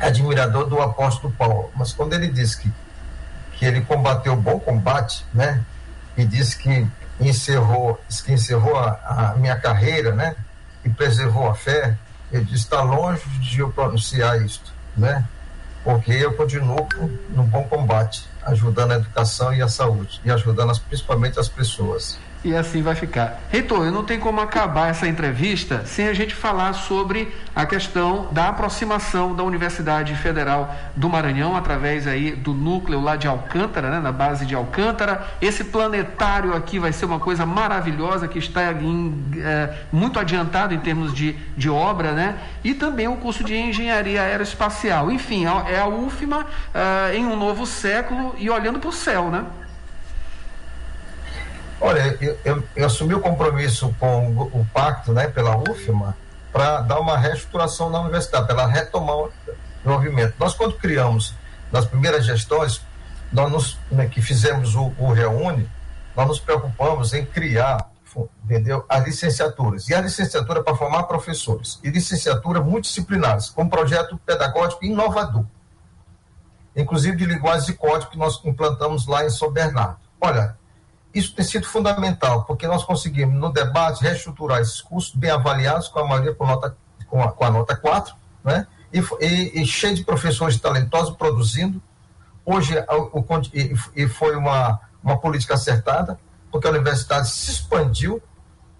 Admirador do apóstolo Paulo, mas quando ele disse que, que ele combateu o bom combate, né? E disse que encerrou, que encerrou a, a minha carreira, né? E preservou a fé, ele disse, está longe de eu pronunciar isto, né? Porque eu continuo no bom combate, ajudando a educação e a saúde, e ajudando as, principalmente as pessoas e assim vai ficar. Reitor, eu não tenho como acabar essa entrevista sem a gente falar sobre a questão da aproximação da Universidade Federal do Maranhão através aí do núcleo lá de Alcântara, né, na base de Alcântara. Esse planetário aqui vai ser uma coisa maravilhosa que está em, é, muito adiantado em termos de, de obra, né? E também o curso de Engenharia Aeroespacial. Enfim, é a UFMA é, em um novo século e olhando para o céu, né? Olha, eu, eu, eu, assumi o compromisso com o, o pacto, né, pela UFMA, para dar uma reestruturação na universidade, para ela retomar o movimento. Nós, quando criamos, nas primeiras gestões, nós nos, né, que fizemos o, o Reúne, nós nos preocupamos em criar entendeu? as licenciaturas. E a licenciatura para formar professores. E licenciatura multidisciplinares, com um projeto pedagógico inovador. Inclusive de linguagem e código que nós implantamos lá em São Bernardo. Olha, isso tem sido fundamental, porque nós conseguimos, no debate, reestruturar esses cursos bem avaliados, com a maioria com, nota, com, a, com a nota 4, né? E, e, e, cheio de professores talentosos produzindo. Hoje, o, o, e, foi uma, uma política acertada, porque a universidade se expandiu,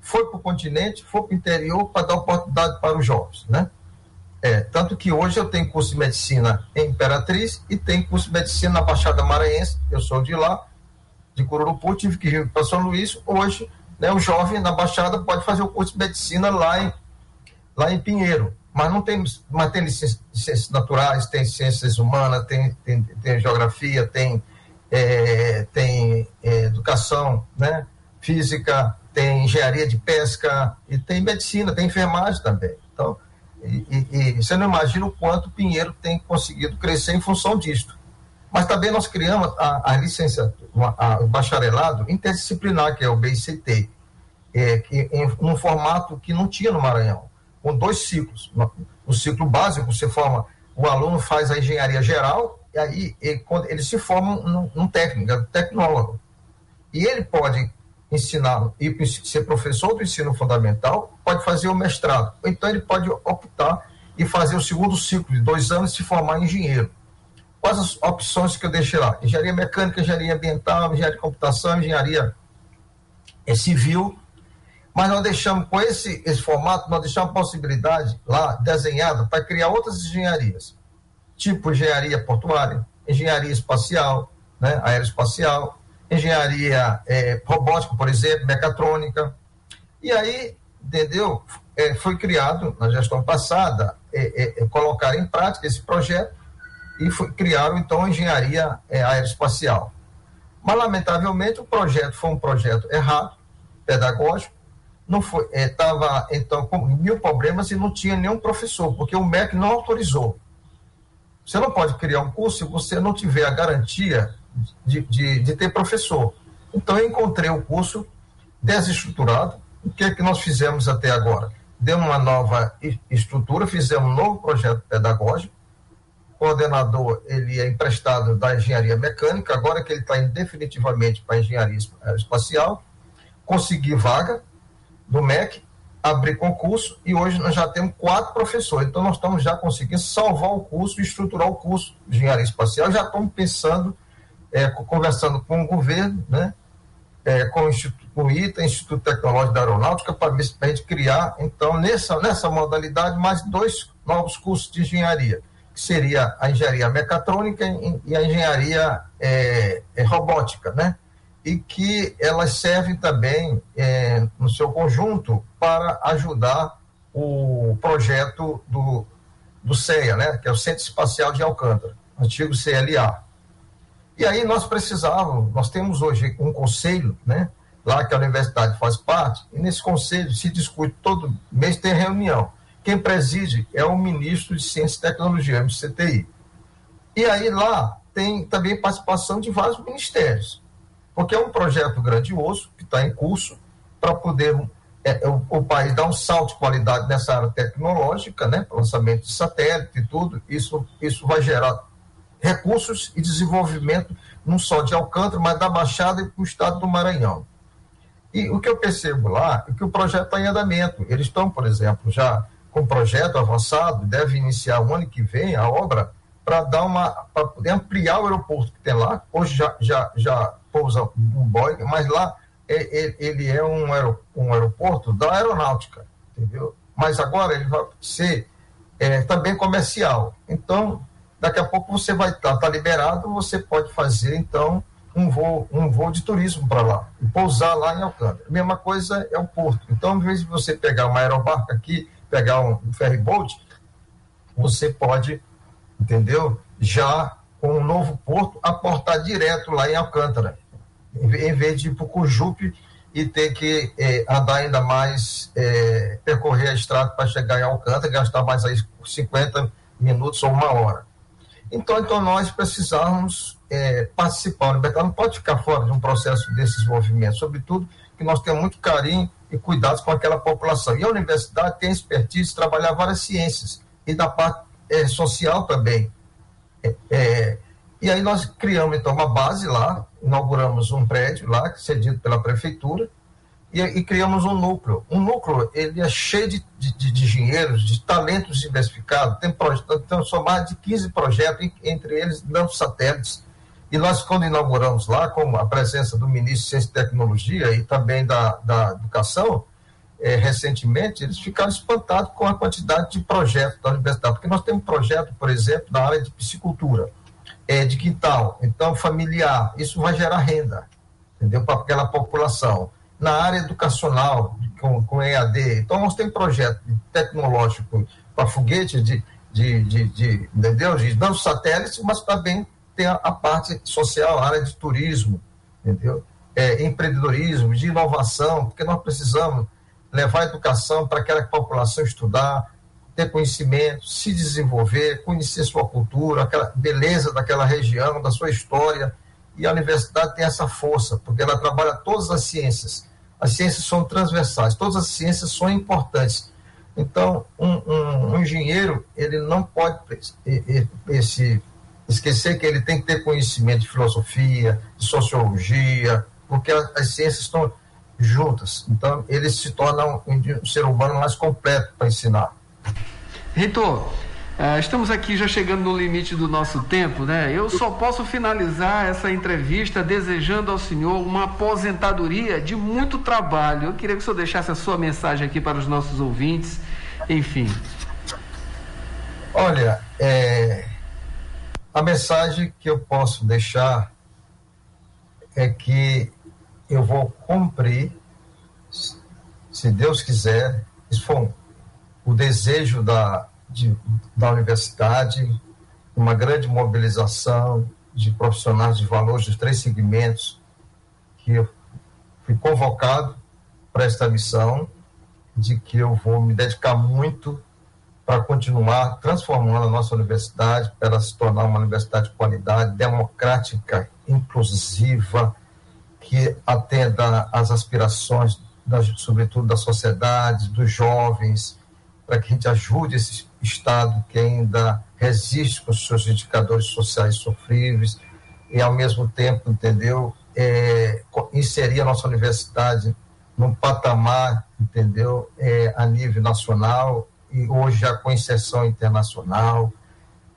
foi para o continente, foi para o interior para dar oportunidade para os jovens, né? É, tanto que hoje eu tenho curso de medicina em Imperatriz e tenho curso de medicina na Baixada Maranhense, eu sou de lá, de Cururupu, tive que ir para São Luís. Hoje, né, o jovem na Baixada pode fazer o curso de medicina lá em, lá em Pinheiro. Mas não tem, mas tem ciências naturais, tem ciências humanas, tem, tem, tem geografia, tem, é, tem é, educação né, física, tem engenharia de pesca e tem medicina, tem enfermagem também. Então, e, e, e você não imagina o quanto Pinheiro tem conseguido crescer em função disto. Mas também nós criamos a, a licenciatura, o bacharelado interdisciplinar, que é o BICT, é, que, em um formato que não tinha no Maranhão, com dois ciclos. No ciclo básico, você forma, o aluno faz a engenharia geral, e aí ele, ele se forma num, num técnico, é tecnólogo. E ele pode ensinar e ser professor do ensino fundamental, pode fazer o mestrado. Então ele pode optar e fazer o segundo ciclo de dois anos e se formar engenheiro. Quais as opções que eu deixei lá? Engenharia mecânica, engenharia ambiental, engenharia de computação, engenharia é, civil. Mas nós deixamos, com esse, esse formato, nós deixamos a possibilidade lá desenhada para criar outras engenharias, tipo engenharia portuária, engenharia espacial, né, aeroespacial, engenharia é, robótica, por exemplo, mecatrônica. E aí, entendeu? É, foi criado, na gestão passada, é colocar em prática esse projeto e foi, criaram então a engenharia é, aeroespacial. Mas, lamentavelmente, o projeto foi um projeto errado, pedagógico, não foi, estava é, então com mil problemas e não tinha nenhum professor, porque o MEC não autorizou. Você não pode criar um curso se você não tiver a garantia de, de, de ter professor. Então, eu encontrei o curso desestruturado. O que é que nós fizemos até agora? Demos uma nova estrutura, fizemos um novo projeto pedagógico, coordenador ele é emprestado da engenharia mecânica, agora que ele está indo definitivamente para a engenharia espacial, consegui vaga do MEC, abrir concurso e hoje nós já temos quatro professores. Então nós estamos já conseguindo salvar o curso e estruturar o curso de engenharia espacial. Já estamos pensando, é, conversando com o governo, né, é, com, o Instituto, ITA, Instituto Tecnológico da Aeronáutica, para a gente criar, então, nessa, nessa modalidade, mais dois novos cursos de engenharia que seria a engenharia mecatrônica e a engenharia é, é, robótica, né? E que elas servem também, é, no seu conjunto, para ajudar o projeto do, do CEA, né? Que é o Centro Espacial de Alcântara, antigo CLA. E aí nós precisávamos, nós temos hoje um conselho, né? Lá que a universidade faz parte, e nesse conselho se discute todo mês, tem reunião quem preside é o ministro de Ciência e Tecnologia, MCTI. E aí lá tem também participação de vários ministérios, porque é um projeto grandioso que está em curso para poder é, o, o, país dar um salto de qualidade nessa área tecnológica, né, lançamento de satélite e tudo, isso, isso vai gerar recursos e desenvolvimento não só de Alcântara, mas da Baixada e para o estado do Maranhão. E o que eu percebo lá é que o projeto está em andamento. Eles estão, por exemplo, já com projeto avançado, deve iniciar o ano que vem a obra para dar uma para poder ampliar o aeroporto que tem lá. Hoje já, já, já pousa um Boeing, mas lá é, é, ele é um, um aeroporto da aeronáutica, entendeu? Mas agora ele vai ser é, também comercial. Então, daqui a pouco você vai estar tá, tá liberado, você pode fazer então um voo, um voo de turismo para lá e pousar lá em Alcântara. Mesma coisa é o porto. Então, em vez de você pegar uma aerobarca aqui pegar um, ferry boat, você pode, entendeu? Já com um novo porto, aportar direto lá em Alcântara, em vez de ir para o Cujupe e ter que é, andar ainda mais, é, percorrer a estrada para chegar em Alcântara, gastar mais aí 50 minutos ou uma hora. Então, então nós precisamos é, participar. O Libertador não pode ficar fora de um processo desses movimentos, sobretudo que nós temos muito carinho e cuidados com aquela população. E a universidade tem expertise trabalhar várias ciências e da parte é, social também. É, é, e aí nós criamos então uma base lá, inauguramos um prédio lá, cedido pela prefeitura, e, e criamos um núcleo. Um núcleo, ele é cheio de, de, de de talentos diversificados, tem, tem são mais de 15 projetos, entre eles dando satélites, e nós, quando inauguramos lá, com a presença do ministro de Ciência e Tecnologia e também da, da Educação, é, recentemente, eles ficaram espantados com a quantidade de projetos da universidade, porque nós temos projeto, por exemplo, na área de piscicultura, é, de quintal, então familiar, isso vai gerar renda, entendeu, para aquela população. Na área educacional, com, com EAD, então nós temos projeto tecnológico para foguete de, de, de, de, entendeu, de não satélites, mas também tem a, a parte social, a área de turismo, entendeu? É, empreendedorismo, de inovação, porque nós precisamos levar a educação para aquela população estudar, ter conhecimento, se desenvolver, conhecer sua cultura, aquela beleza daquela região, da sua história. E a universidade tem essa força, porque ela trabalha todas as ciências. As ciências são transversais, todas as ciências são importantes. Então, um, um, um engenheiro, ele não pode esse esquecer que ele tem que ter conhecimento de filosofia, de sociologia, porque as, as ciências estão juntas. Então, ele se torna um, um ser humano mais completo para ensinar. Reitor, uh, estamos aqui já chegando no limite do nosso tempo, né? Eu só posso finalizar essa entrevista desejando ao senhor uma aposentadoria de muito trabalho. Eu queria que o senhor deixasse a sua mensagem aqui para os nossos ouvintes. Enfim. Olha, é, a mensagem que eu posso deixar é que eu vou cumprir, se Deus quiser, isso foi o desejo da, de, da universidade, uma grande mobilização de profissionais de valores dos três segmentos, que eu fui convocado para esta missão, de que eu vou me dedicar muito para continuar transformando a nossa universidade, para ela se tornar uma universidade de qualidade, democrática, inclusiva, que atenda às aspirações, da, sobretudo da sociedade, dos jovens, para que a gente ajude esse Estado que ainda resiste com os seus indicadores sociais sofríveis e, ao mesmo tempo, entendeu, é, inserir a nossa universidade num patamar, entendeu, é, a nível nacional e hoje já com inserção internacional,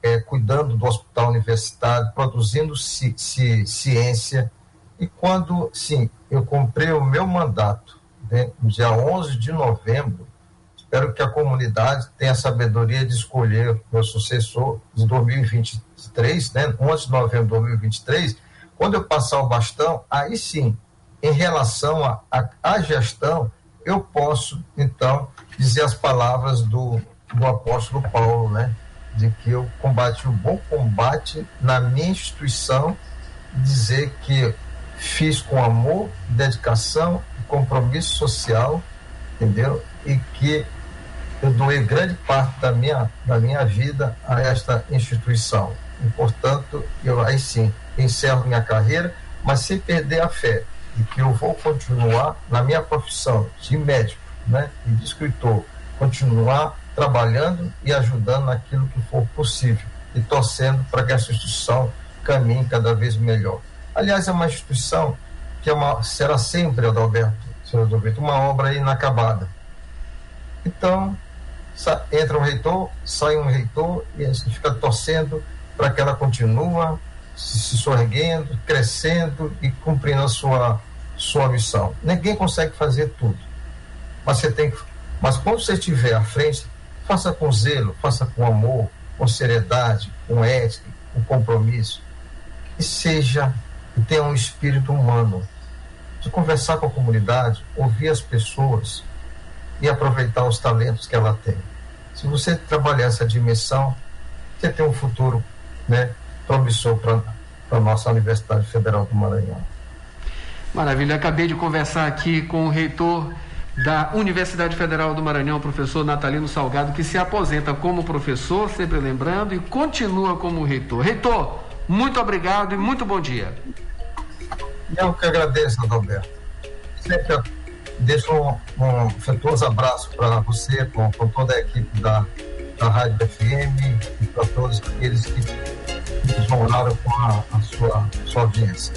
é, cuidando do hospital universitário, produzindo ci, ci, ciência. E quando, sim, eu comprei o meu mandato, né, no dia 11 de novembro, espero que a comunidade tenha a sabedoria de escolher meu sucessor de 2023, né, 11 de novembro de 2023, quando eu passar o bastão, aí sim, em relação à gestão, eu posso, então, dizer as palavras do, do apóstolo Paulo, né? De que eu combati o bom combate na minha instituição, dizer que fiz com amor, dedicação, compromisso social, entendeu? E que eu doei grande parte da minha, da minha vida a esta instituição. E, portanto, eu aí sim encerro minha carreira, mas sem perder a fé de que eu vou continuar na minha profissão de médico né, e de escritor, continuar trabalhando e ajudando naquilo que for possível e torcendo para que essa instituição caminhe cada vez melhor. Aliás, é uma instituição que é uma, será sempre, Adalberto, senhor Adalberto, uma obra inacabada. Então, entra um reitor, sai um reitor e a gente fica torcendo para que ela continue se, sorguendo, crescendo e cumprindo a sua, sua missão. Ninguém consegue fazer tudo, mas você tem que, mas quando você estiver à frente, faça com zelo, faça com amor, com seriedade, com ética, com compromisso, e seja e tenha um espírito humano de conversar com a comunidade, ouvir as pessoas e aproveitar os talentos que ela tem. Se você trabalhar essa dimensão, você tem um futuro né, promissor para a nossa Universidade Federal do Maranhão. Maravilha, acabei de conversar aqui com o reitor da Universidade Federal do Maranhão, professor Natalino Salgado, que se aposenta como professor, sempre lembrando, e continua como reitor. Reitor, muito obrigado e muito bom dia. Eu que agradeço, Adalberto. Sempre deixo um, um afetuoso abraço para você, com, com, toda a equipe da, da Rádio FM e para todos aqueles que nos honraram com a, a sua, sua audiência.